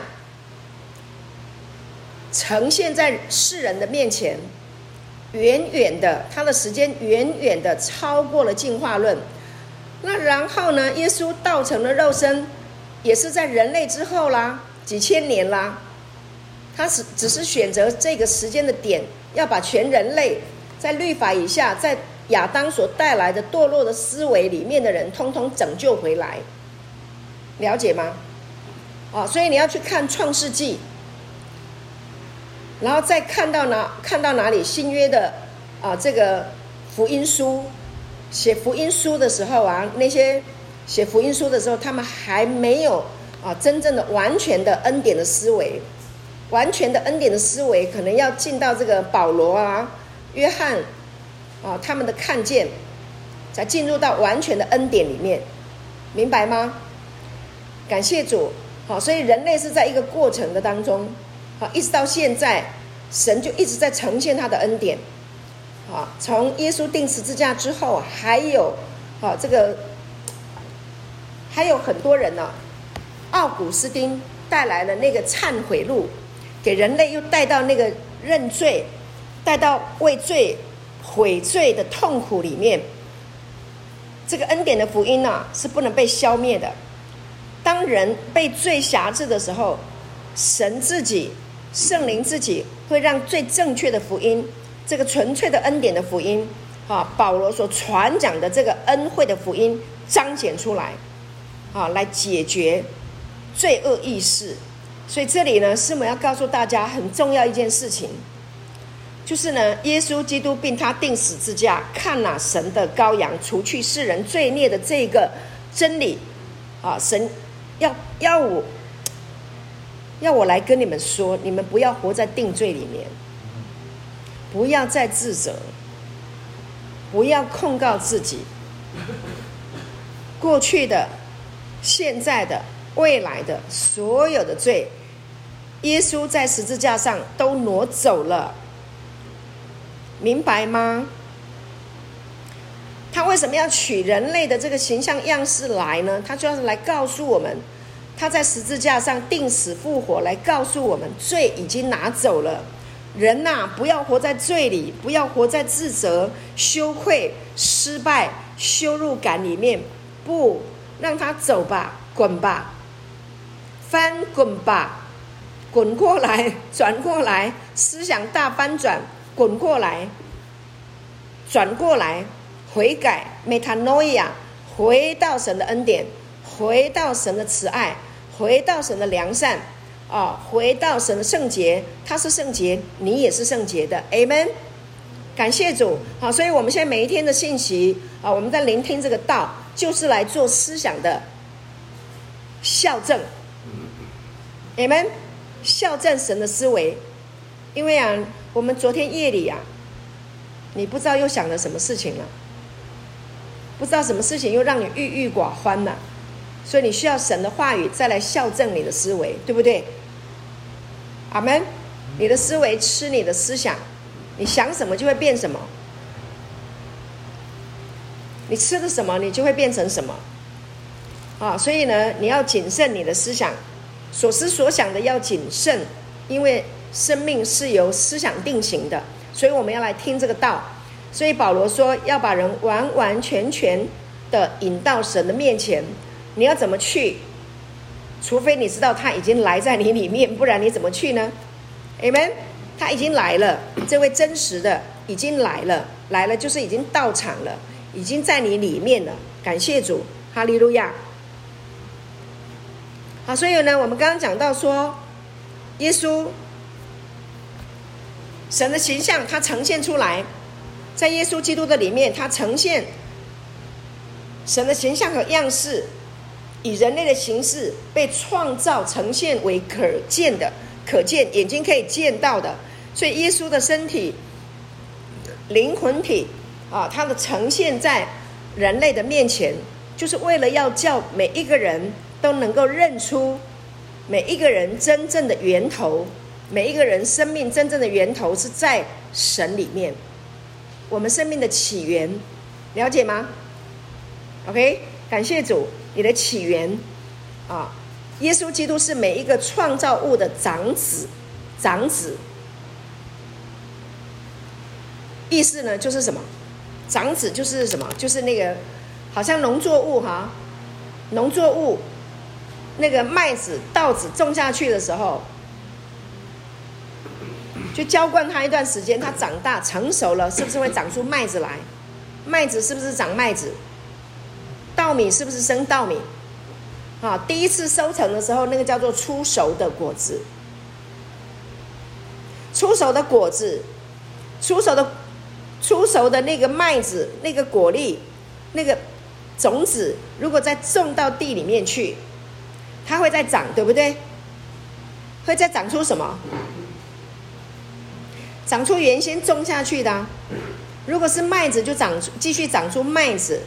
呈现在世人的面前。远远的，他的时间远远的超过了进化论。那然后呢？耶稣道成了肉身，也是在人类之后啦，几千年啦。他只只是选择这个时间的点，要把全人类在律法以下，在亚当所带来的堕落的思维里面的人，通通拯救回来。了解吗？哦，所以你要去看创世纪。然后再看到哪看到哪里新约的啊，这个福音书写福音书的时候啊，那些写福音书的时候，他们还没有啊真正的完全的恩典的思维，完全的恩典的思维，可能要进到这个保罗啊、约翰啊他们的看见，才进入到完全的恩典里面，明白吗？感谢主，好，所以人类是在一个过程的当中。好，一直到现在，神就一直在呈现他的恩典。好，从耶稣钉十字架之后，还有，好这个，还有很多人呢、奥古斯丁带来了那个忏悔录，给人类又带到那个认罪，带到为罪悔罪的痛苦里面。这个恩典的福音呢、是不能被消灭的。当人被罪辖制的时候，神自己。圣灵自己会让最正确的福音，这个纯粹的恩典的福音，啊，保罗所传讲的这个恩惠的福音彰显出来，啊，来解决罪恶意识。所以这里呢，师母要告诉大家很重要一件事情，就是呢，耶稣基督并他钉死之架，看哪，神的羔羊，除去世人罪孽的这个真理，啊，神要要我。要我来跟你们说，你们不要活在定罪里面，不要再自责，不要控告自己，过去的、现在的、未来的所有的罪，耶稣在十字架上都挪走了，明白吗？他为什么要取人类的这个形象样式来呢？他就要是来告诉我们。他在十字架上钉死复活，来告诉我们罪已经拿走了。人呐、不要活在罪里，不要活在自责、羞愧、失败、羞辱感里面。不，让他走吧，滚吧，翻滚吧，滚过来，转过来，思想大翻转，滚过来，转过来，悔改，metanoia，回到神的恩典，回到神的慈爱。回到神的良善，啊，回到神的圣洁，他是圣洁，你也是圣洁的，Amen。感谢主，好，所以我们现在每一天的信息啊，我们在聆听这个道，就是来做思想的校正，Amen。校正神的思维，因为啊，我们昨天夜里啊，你不知道又想了什么事情了，不知道什么事情又让你郁郁寡欢了。所以你需要神的话语再来校正你的思维，对不对？阿门。你的思维吃你的思想，你想什么就会变什么。你吃的什么，你就会变成什么。啊，所以呢，你要谨慎你的思想，所思所想的要谨慎，因为生命是由思想定型的。所以我们要来听这个道。所以保罗说，要把人完完全全的引到神的面前。你要怎么去？除非你知道他已经来在你里面，不然你怎么去呢？Amen。他已经来了，这位真实的已经来了，来了就是已经到场了，已经在你里面了。感谢主，哈利路亚。好，所以呢，我们刚刚讲到说，耶稣神的形象，他呈现出来，在耶稣基督的里面，他呈现。神的形象和样式，以人类的形式被创造呈现为可见的、可见眼睛可以见到的。所以耶稣的身体、灵魂体啊，它的呈现在人类的面前，就是为了要叫每一个人都能够认出每一个人真正的源头，每一个人生命真正的源头是在神里面。我们生命的起源，了解吗？OK，感谢主，你的起源啊，耶稣基督是每一个创造物的长子，长子。意思呢，就是什么？长子就是什么？就是那个，好像农作物哈，农作物，那个麦子、稻子种下去的时候，就浇灌它一段时间，它长大成熟了，是不是会长出麦子来？麦子是不是长麦子？稻米是不是生稻米？啊，第一次收成的时候，那个叫做出熟的果子，出熟的果子，出熟的。出熟的那个麦子，那个果粒，那个种子，如果再种到地里面去，它会再长，对不对？会再长出什么？长出原先种下去的。如果是麦子，就长继续长出麦子，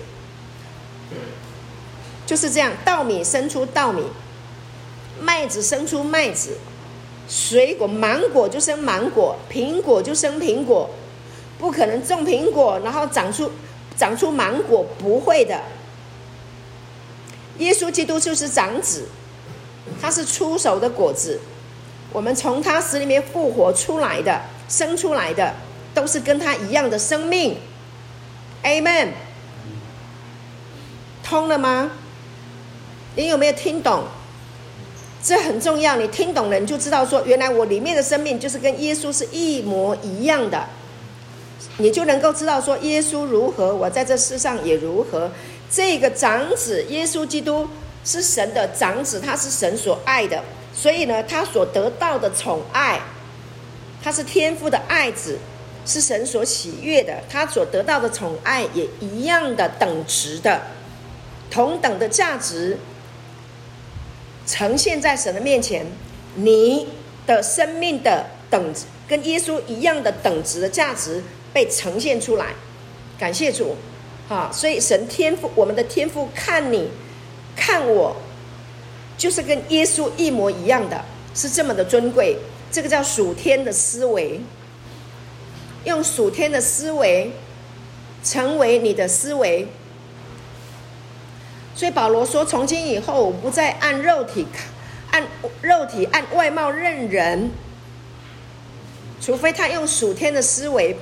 就是这样。稻米生出稻米，麦子生出麦子，水果芒果就生芒果，苹果就生苹果。不可能种苹果，然后长出长出芒果，不会的。耶稣基督就是长子，他是出手的果子。我们从他死里面复活出来的，生出来的，都是跟他一样的生命。Amen。通了吗？你有没有听懂？这很重要，你听懂了，你就知道说，原来我里面的生命就是跟耶稣是一模一样的。你就能够知道说，耶稣如何，我在这世上也如何。这个长子耶稣基督是神的长子，他是神所爱的，所以呢，他所得到的宠爱，他是天父的爱子，是神所喜悦的。他所得到的宠爱也一样的等值的，同等的价值，呈现在神的面前。你的生命的等，跟耶稣一样的等值的价值。被呈现出来，感谢主，哈！所以神天赋，我们的天赋看你，看我，就是跟耶稣一模一样的，是这么的尊贵。这个叫属天的思维，用属天的思维成为你的思维。所以保罗说：“从今以后，我不再按肉体，按肉体按外貌认人，除非他用属天的思维。”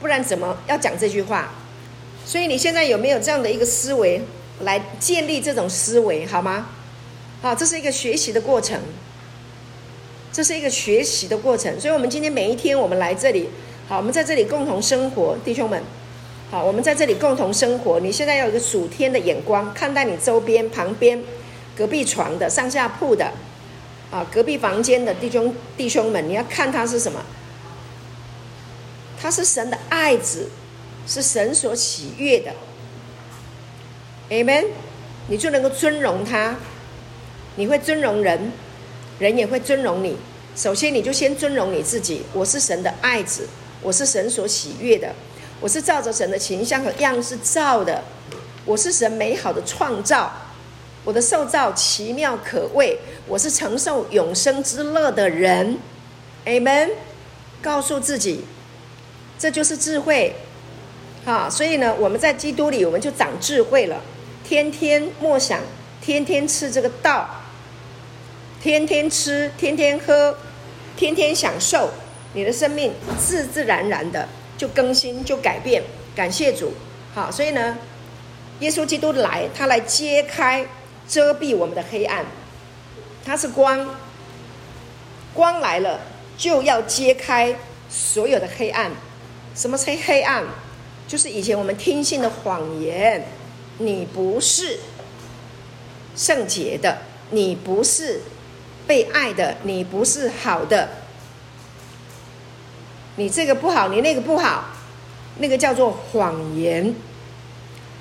不然怎么要讲这句话？所以你现在有没有这样的一个思维来建立这种思维，好吗？好，这是一个学习的过程，这是一个学习的过程。所以，我们今天每一天，我们来这里，好，我们在这里共同生活，弟兄们，好，我们在这里共同生活。你现在要有一个属天的眼光，看待你周边、旁边、隔壁床的、上下铺的，啊，隔壁房间的弟兄弟兄们，你要看他是什么？他是神的爱子，是神所喜悦的。Amen，你就能够尊荣他，你会尊荣人，人也会尊荣你。首先，你就先尊荣你自己。我是神的爱子，我是神所喜悦的，我是照着神的形象和样式造的，我是神美好的创造，我的受造奇妙可畏，我是承受永生之乐的人。Amen，告诉自己。这就是智慧，哈，所以呢，我们在基督里，我们就长智慧了。天天默想，天天吃这个道，天天吃，天天喝，天天享受，你的生命自自然然的就更新，就改变。感谢主，好，所以呢，耶稣基督来，他来揭开、遮蔽我们的黑暗，他是光，光来了就要揭开所有的黑暗。什么是黑暗？就是以前我们听信的谎言。你不是圣洁的，你不是被爱的，你不是好的。你这个不好，你那个不好，那个叫做谎言。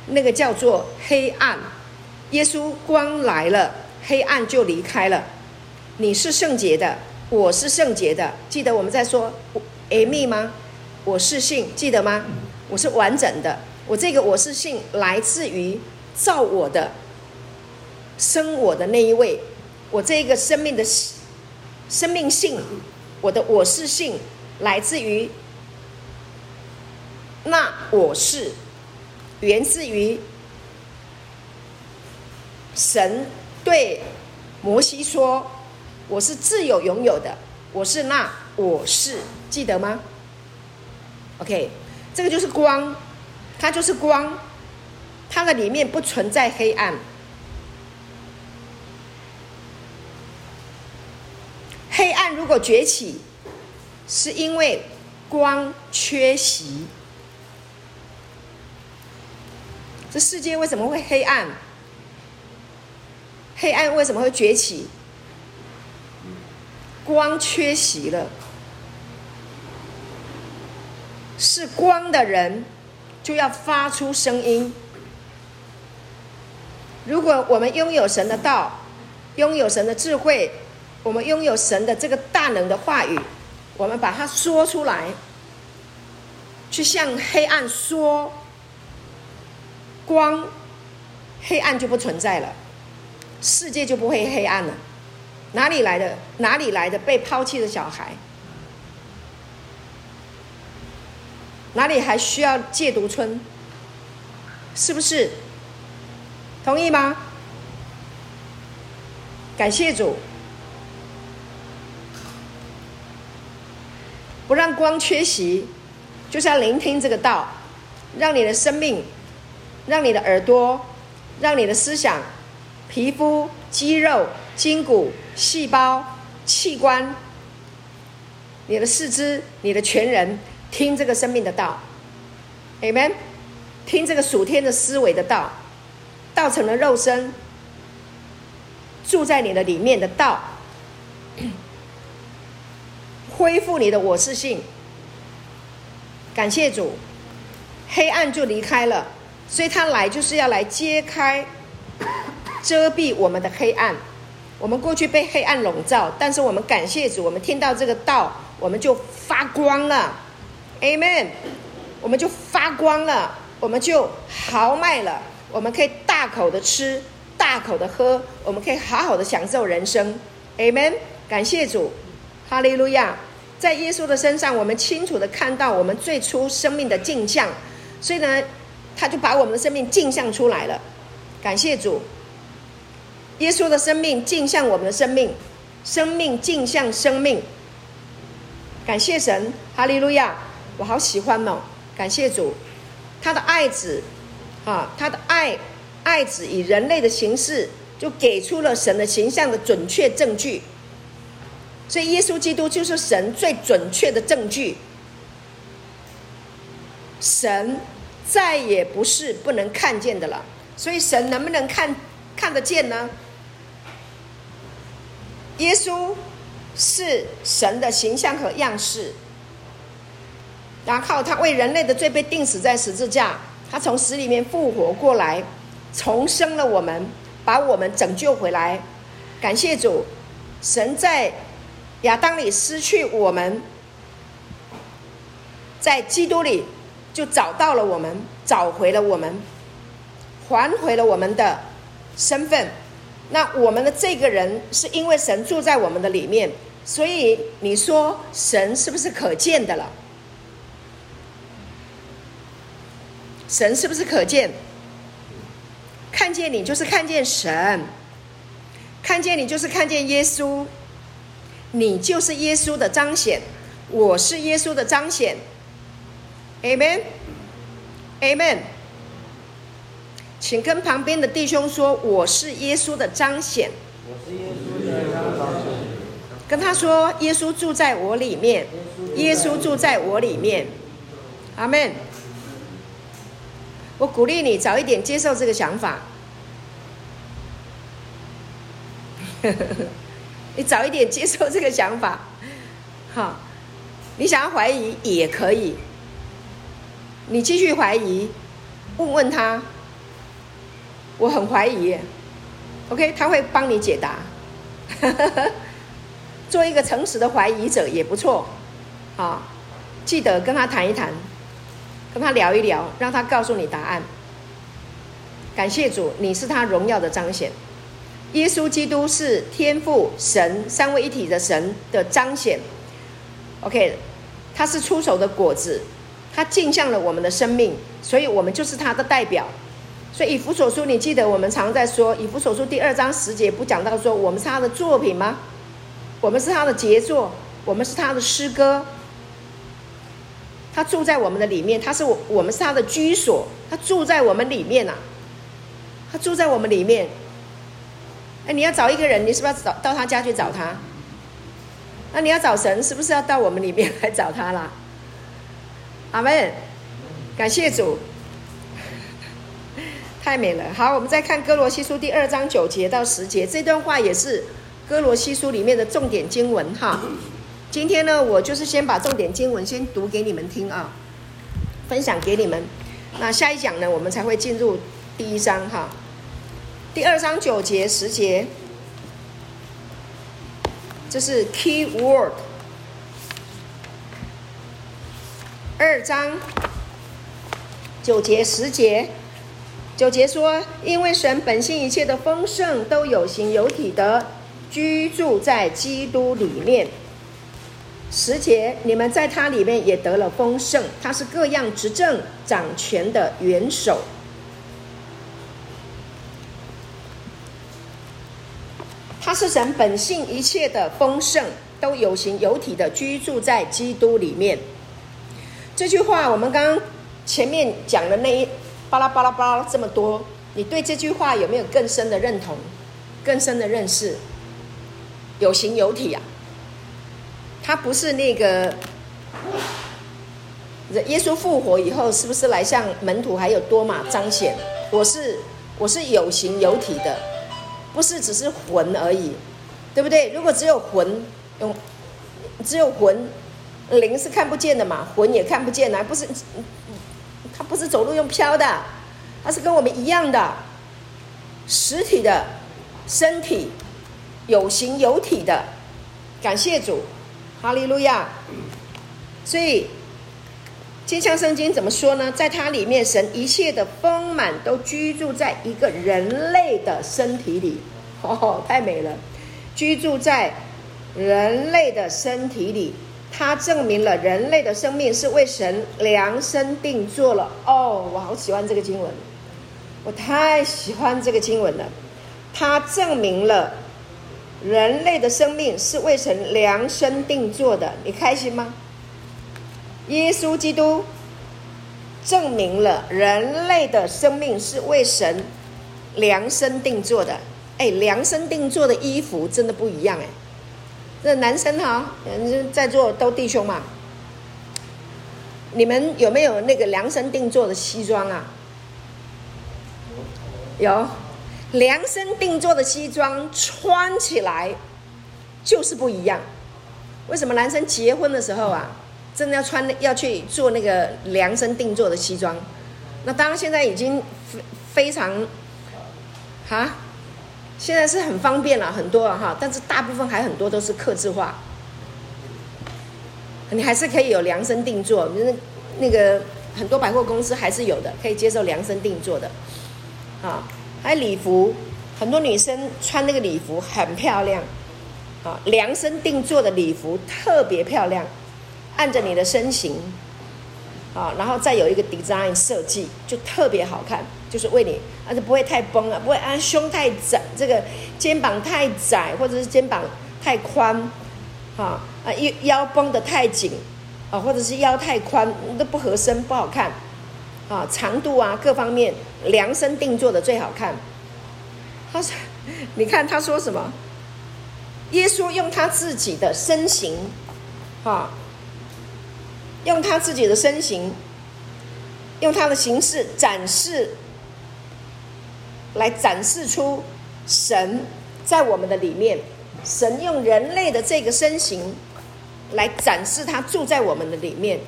那个叫做黑暗。耶稣光来了，黑暗就离开了。你是圣洁的，我是圣洁的。记得我们在说 Amy 吗？我是信，记得吗？我是完整的。我这个我是信来自于造我的、生我的那一位。我这个生命的生命性，我的我是性来自于那我是，源自于神对摩西说：“我是自有拥有的，我是那我是，记得吗？”OK，这个就是光，它就是光，它的里面不存在黑暗。黑暗如果崛起，是因为光缺席。这世界为什么会黑暗？黑暗为什么会崛起？光缺席了。是光的人就要发出声音。如果我们拥有神的道，拥有神的智慧。我们拥有神的这个大能的话语，我们把它说出来，去向黑暗说光，黑暗就不存在了，世界就不会黑暗了。哪里来的？哪里来的被抛弃的小孩？哪里还需要戒毒村？是不是？同意吗？感谢主。不让光缺席，就是要聆听这个道，让你的生命，让你的耳朵，让你的思想、皮肤、肌肉、筋骨、细胞、器官，你的四肢、你的全人，听这个生命的道，Amen，听这个属天的思维的道，道成了肉身，住在你的里面的道。恢复你的我是性，感谢主，黑暗就离开了，所以他来就是要来揭开、遮蔽我们的黑暗。我们过去被黑暗笼罩，但是我们感谢主，我们听到这个道，我们就发光了，Amen。我们就发光了，我们就豪迈了，我们可以大口的吃，大口的喝，我们可以好好的享受人生，Amen。感谢主。哈利路亚，在耶稣的身上，我们清楚的看到我们最初生命的镜像，所以呢，他就把我们的生命镜像出来了。感谢主，耶稣的生命镜像我们的生命，生命镜像生命。感谢神，哈利路亚，我好喜欢哦。感谢主，他的爱子，啊，他的爱爱子以人类的形式，就给出了神的形象的准确证据。所以，耶稣基督就是神最准确的证据。神再也不是不能看见的了。所以，神能不能看看得见呢？耶稣是神的形象和样式，然后他为人类的罪被钉死在十字架，他从死里面复活过来，重生了我们，把我们拯救回来。感谢主，神在。亚当里失去我们，在基督里就找到了我们，找回了我们，还回了我们的身份。那我们的这个人是因为神住在我们的里面，所以你说神是不是可见的了？神是不是可见？看见你就是看见神，看见你就是看见耶稣。你就是耶稣的彰显，我是耶稣的彰显，Amen，Amen。请跟旁边的弟兄说：“我是耶稣的彰显。”。跟他说：“耶稣住在我里面，耶稣住在我里面。”阿门。我鼓励你早一点接受这个想法。你早一点接受这个想法，好，你想要怀疑也可以，你继续怀疑，问问他，我很怀疑。OK，他会帮你解答。做一个诚实的怀疑者也不错。啊，记得跟他谈一谈，跟他聊一聊，让他告诉你答案。感谢主，你是他荣耀的彰显。耶稣基督是天父神三位一体的神的彰显。OK，他是出手的果子，他镜像了我们的生命，所以我们就是他的代表。所以以弗所书，你记得我们常在说以弗所书第二章十节，不讲到说我们是他的作品吗？我们是他的杰作，我们是他的诗歌。他住在我们的里面，他是我，我们是他的居所，他住在我们里面呐、啊。他住在我们里面。哎，你要找一个人，你是不是要找到他家去找他？那你要找神，是不是要到我们里面来找他啦？阿门，感谢主。太美了，好，我们再看歌罗西书第二章九节到十节，这段话也是歌罗西书里面的重点经文哈。今天呢，我就是先把重点经文先读给你们听啊，分享给你们。那下一讲呢，我们才会进入第一章哈。第二章九节十节，这是 key word。二章九节十节。九节说：“因为神本性一切的丰盛都有形有体的居住在基督里面。”十节，你们在他里面也得了丰盛，他是各样执政掌权的元首。他是神本性一切的丰盛都有形有体的居住在基督里面。这句话我们刚刚前面讲的那一。巴拉巴拉巴拉这么多，你对这句话有没有更深的认同、更深的认识？有形有体啊，他不是那个耶稣复活以后，是不是来向门徒还有多马彰显？我是我是有形有体的，不是只是魂而已，对不对？如果只有魂，用只有魂，灵是看不见的嘛，魂也看不见啊，不是。他不是走路用飘的，他是跟我们一样的实体的身体，有形有体的。感谢主，哈利路亚。所以，金像圣经怎么说呢？在它里面，神一切的丰满都居住在一个人类的身体里。哦，太美了！居住在人类的身体里。它证明了人类的生命是为神量身定做了。哦，我好喜欢这个经文，我太喜欢这个经文了。它证明了人类的生命是为神量身定做的，你开心吗？耶稣基督证明了人类的生命是为神量身定做的。哎，量身定做的衣服真的不一样哎。这男生哈，嗯，在座都弟兄嘛，你们有没有那个量身定做的西装啊？有，量身定做的西装穿起来就是不一样。为什么男生结婚的时候啊，真的要穿要去做那个量身定做的西装？那当然现在已经非非常，哈。现在是很方便了，很多了哈，但是大部分还很多都是刻字化。你还是可以有量身定做，那那个很多百货公司还是有的，可以接受量身定做的。啊，还有礼服，很多女生穿那个礼服很漂亮，啊，量身定做的礼服特别漂亮，按着你的身形。啊，然后再有一个 design 设计，就特别好看，就是为你，而且不会太绷啊，不会啊胸太窄，这个肩膀太窄，或者是肩膀太宽，哈啊腰腰绷得太紧，啊或者是腰太宽都不合身，不好看，啊长度啊各方面量身定做的最好看。他说，你看他说什么？耶稣用他自己的身形，哈。用他自己的身形，用他的形式展示，来展示出神在我们的里面。神用人类的这个身形来展示他住在我们的里面，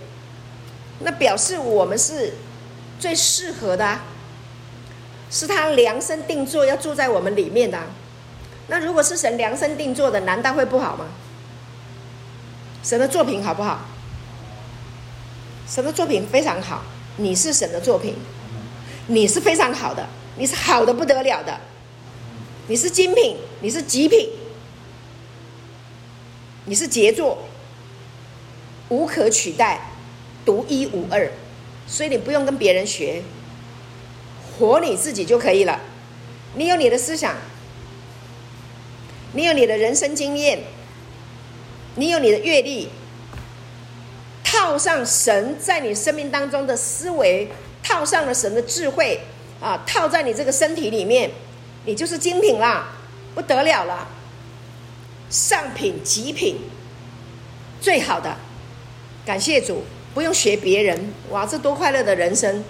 那表示我们是最适合的啊。是他量身定做要住在我们里面的。那如果是神量身定做的，难道会不好吗？神的作品好不好？神的作品非常好，你是神的作品，你是非常好的，你是好的不得了的，你是精品，你是极品，你是杰作，无可取代，独一无二，所以你不用跟别人学，活你自己就可以了。你有你的思想，你有你的人生经验，你有你的阅历。套上神在你生命当中的思维，套上了神的智慧啊，套在你这个身体里面，你就是精品啦，不得了了，上品、极品，最好的。感谢主，不用学别人，哇，这多快乐的人生！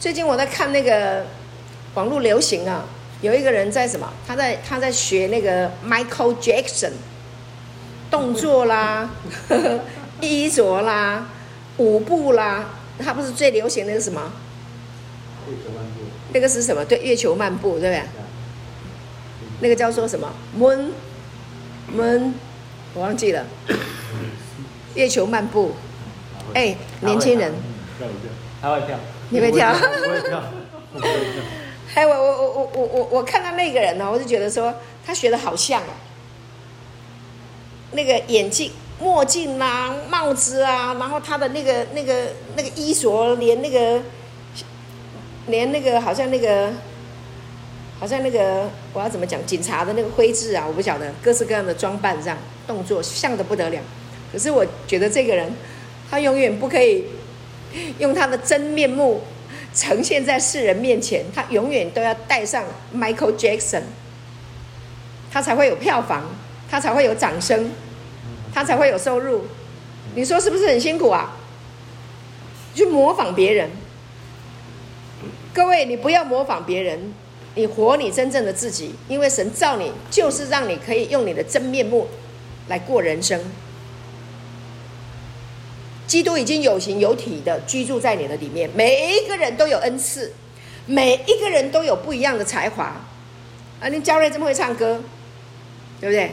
最近我在看那个网络流行啊，有一个人在什么？他在他在学那个 Michael Jackson 动作啦。衣着啦，舞步啦，他不是最流行的那个什么？月球漫步。那个是什么？对，月球漫步，对不对？那个叫做什么？Moon Moon，我忘记了。月球漫步。哎，年轻人。跳一跳，他会跳。你会跳？我会跳。哎，我我我我我我我看到那个人呢，我就觉得说他学的好像哦，那个眼镜。墨镜啊，帽子啊，然后他的那个、那个、那个衣着，连那个，连那个好像那个，好像那个，我要怎么讲？警察的那个徽志啊，我不晓得，各式各样的装扮这样，动作像的不得了。可是我觉得这个人，他永远不可以用他的真面目呈现在世人面前，他永远都要戴上 Michael Jackson，他才会有票房，他才会有掌声。他才会有收入，你说是不是很辛苦啊？去模仿别人，各位，你不要模仿别人，你活你真正的自己，因为神造你就是让你可以用你的真面目来过人生。基督已经有形有体的居住在你的里面，每一个人都有恩赐，每一个人都有不一样的才华。啊，你教练这么会唱歌，对不对？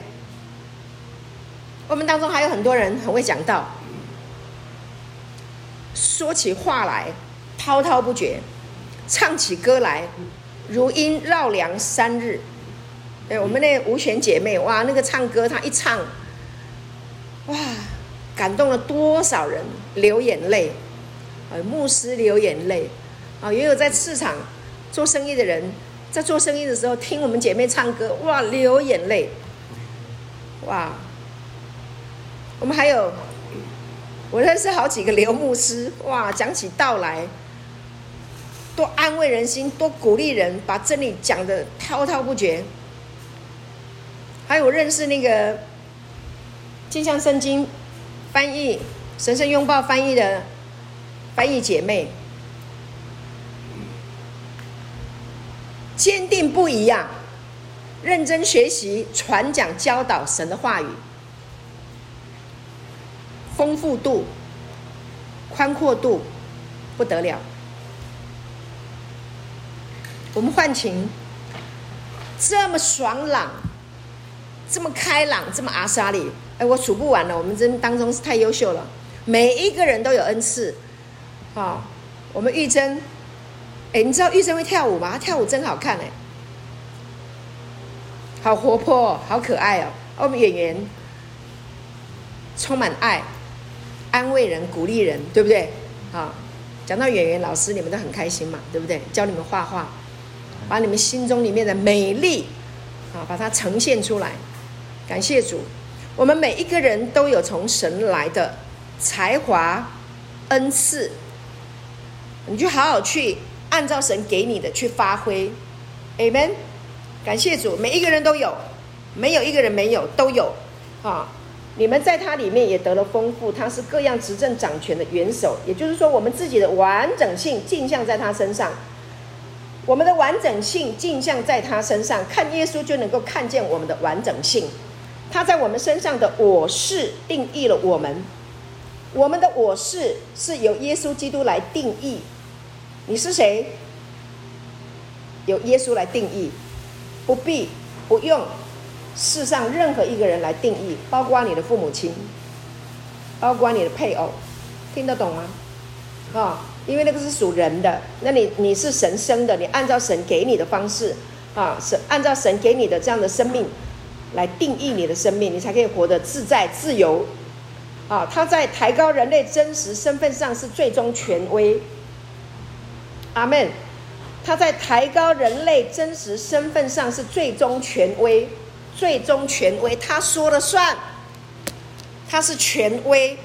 我们当中还有很多人很会讲道，说起话来滔滔不绝，唱起歌来如音绕梁三日。对，我们那吴璇姐妹，哇，那个唱歌她一唱，哇，感动了多少人流眼泪，呃，牧师流眼泪，啊，也有在市场做生意的人在做生意的时候听我们姐妹唱歌，哇，流眼泪，哇。我们还有，我认识好几个刘牧师，哇，讲起道来，多安慰人心，多鼓励人，把真理讲得滔滔不绝。还有我认识那个镜像圣经翻译、神圣拥抱翻译的翻译姐妹，坚定不移啊，认真学习、传讲、教导神的话语。丰富度、宽阔度不得了。我们焕晴这么爽朗，这么开朗，这么阿莎力，哎，我数不完了。我们真当中是太优秀了，每一个人都有恩赐。好、我们玉珍，哎，你知道玉珍会跳舞吗？她跳舞真好看哎，好活泼，好可爱哦。我们演员充满爱。安慰人、鼓励人，对不对？好，讲到演员老师，你们都很开心嘛，对不对？教你们画画，把你们心中里面的美丽，啊，把它呈现出来。感谢主，我们每一个人都有从神来的才华、恩赐，你就好好去按照神给你的去发挥。Amen。感谢主，每一个人都有，没有一个人没有，都有，啊。你们在他里面也得了丰富，他是各样执政掌权的元首，也就是说，我们自己的完整性镜像在他身上，我们的完整性镜像在他身上，看耶稣就能够看见我们的完整性。他在我们身上的我是定义了我们，我们的我是是由耶稣基督来定义。你是谁？由耶稣来定义，不必不用世上任何一个人来定义，包括你的父母亲，包括你的配偶，听得懂吗？啊、因为那个是属人的，那你你是神生的，你按照神给你的方式啊，神按照神给你的这样的生命来定义你的生命，你才可以活得自在自由。啊，他在抬高人类真实身份上是最终权威。阿门。他在抬高人类真实身份上是最终权威，最终权威，他说了算。他是权威，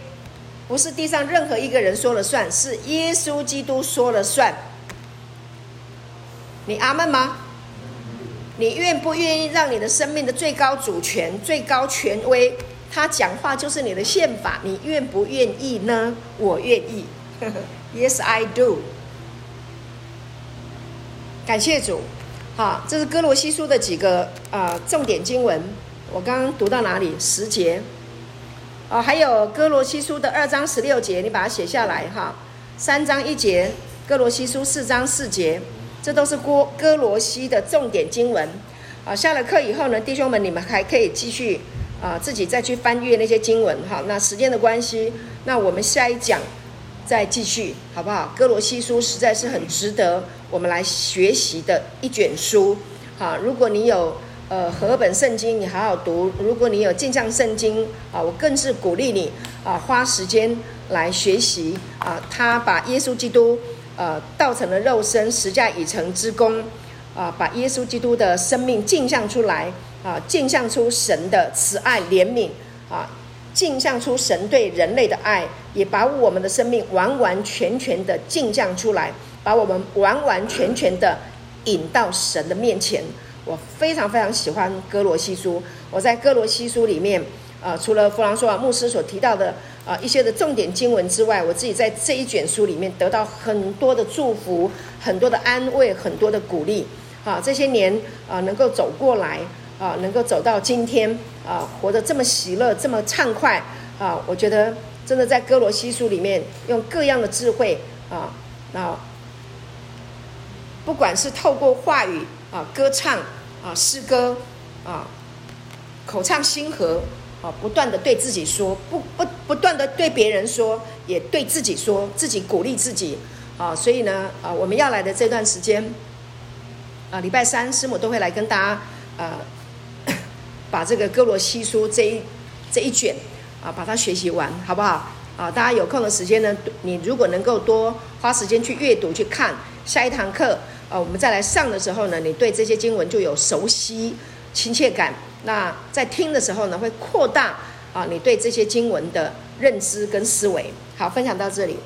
不是地上任何一个人说了算，是耶稣基督说了算。你阿门吗？你愿不愿意让你的生命的最高主权、最高权威？他讲话就是你的宪法，你愿不愿意呢？我愿意，Yes I do。感谢主，好，这是哥罗西书的几个啊、重点经文。我刚刚读到哪里？十节，哦，还有哥罗西书的二章十六节，你把它写下来哈。三章一节，哥罗西书四章四节，这都是歌歌罗西的重点经文。啊，下了课以后呢，弟兄们，你们还可以继续。啊，自己再去翻阅那些经文哈。那时间的关系，那我们下一讲再继续，好不好？歌罗西书实在是很值得我们来学习的一卷书。好，如果你有呃和本圣经，你好好读；如果你有镜像圣经啊，我更是鼓励你啊，花时间来学习啊。他把耶稣基督呃道成了肉身，十架已成之功啊，把耶稣基督的生命镜像出来。啊，镜像出神的慈爱怜悯啊，镜像出神对人类的爱，也把我们的生命完完全全的镜像出来，把我们完完全全的引到神的面前。我非常非常喜欢哥罗西书。我在哥罗西书里面，啊，除了弗朗索瓦牧师所提到的啊一些的重点经文之外，我自己在这一卷书里面得到很多的祝福，很多的安慰，很多的鼓励。啊，这些年啊，能够走过来。啊，能够走到今天啊，活得这么喜乐，这么畅快啊！我觉得真的在歌罗西书里面，用各样的智慧啊，那不管是透过话语啊、歌唱啊、诗歌啊、口唱心和啊，不断的对自己说，不不不断的对别人说，也对自己说，自己鼓励自己啊。所以呢，啊，我们要来的这段时间啊，礼拜三师母都会来跟大家啊。把这个歌罗西书这一这一卷啊，把它学习完，好不好？啊，大家有空的时间呢，你如果能够多花时间去阅读、去看，下一堂课啊，我们再来上的时候呢，你对这些经文就有熟悉、亲切感。那在听的时候呢，会扩大啊，你对这些经文的认知跟思维。好，分享到这里。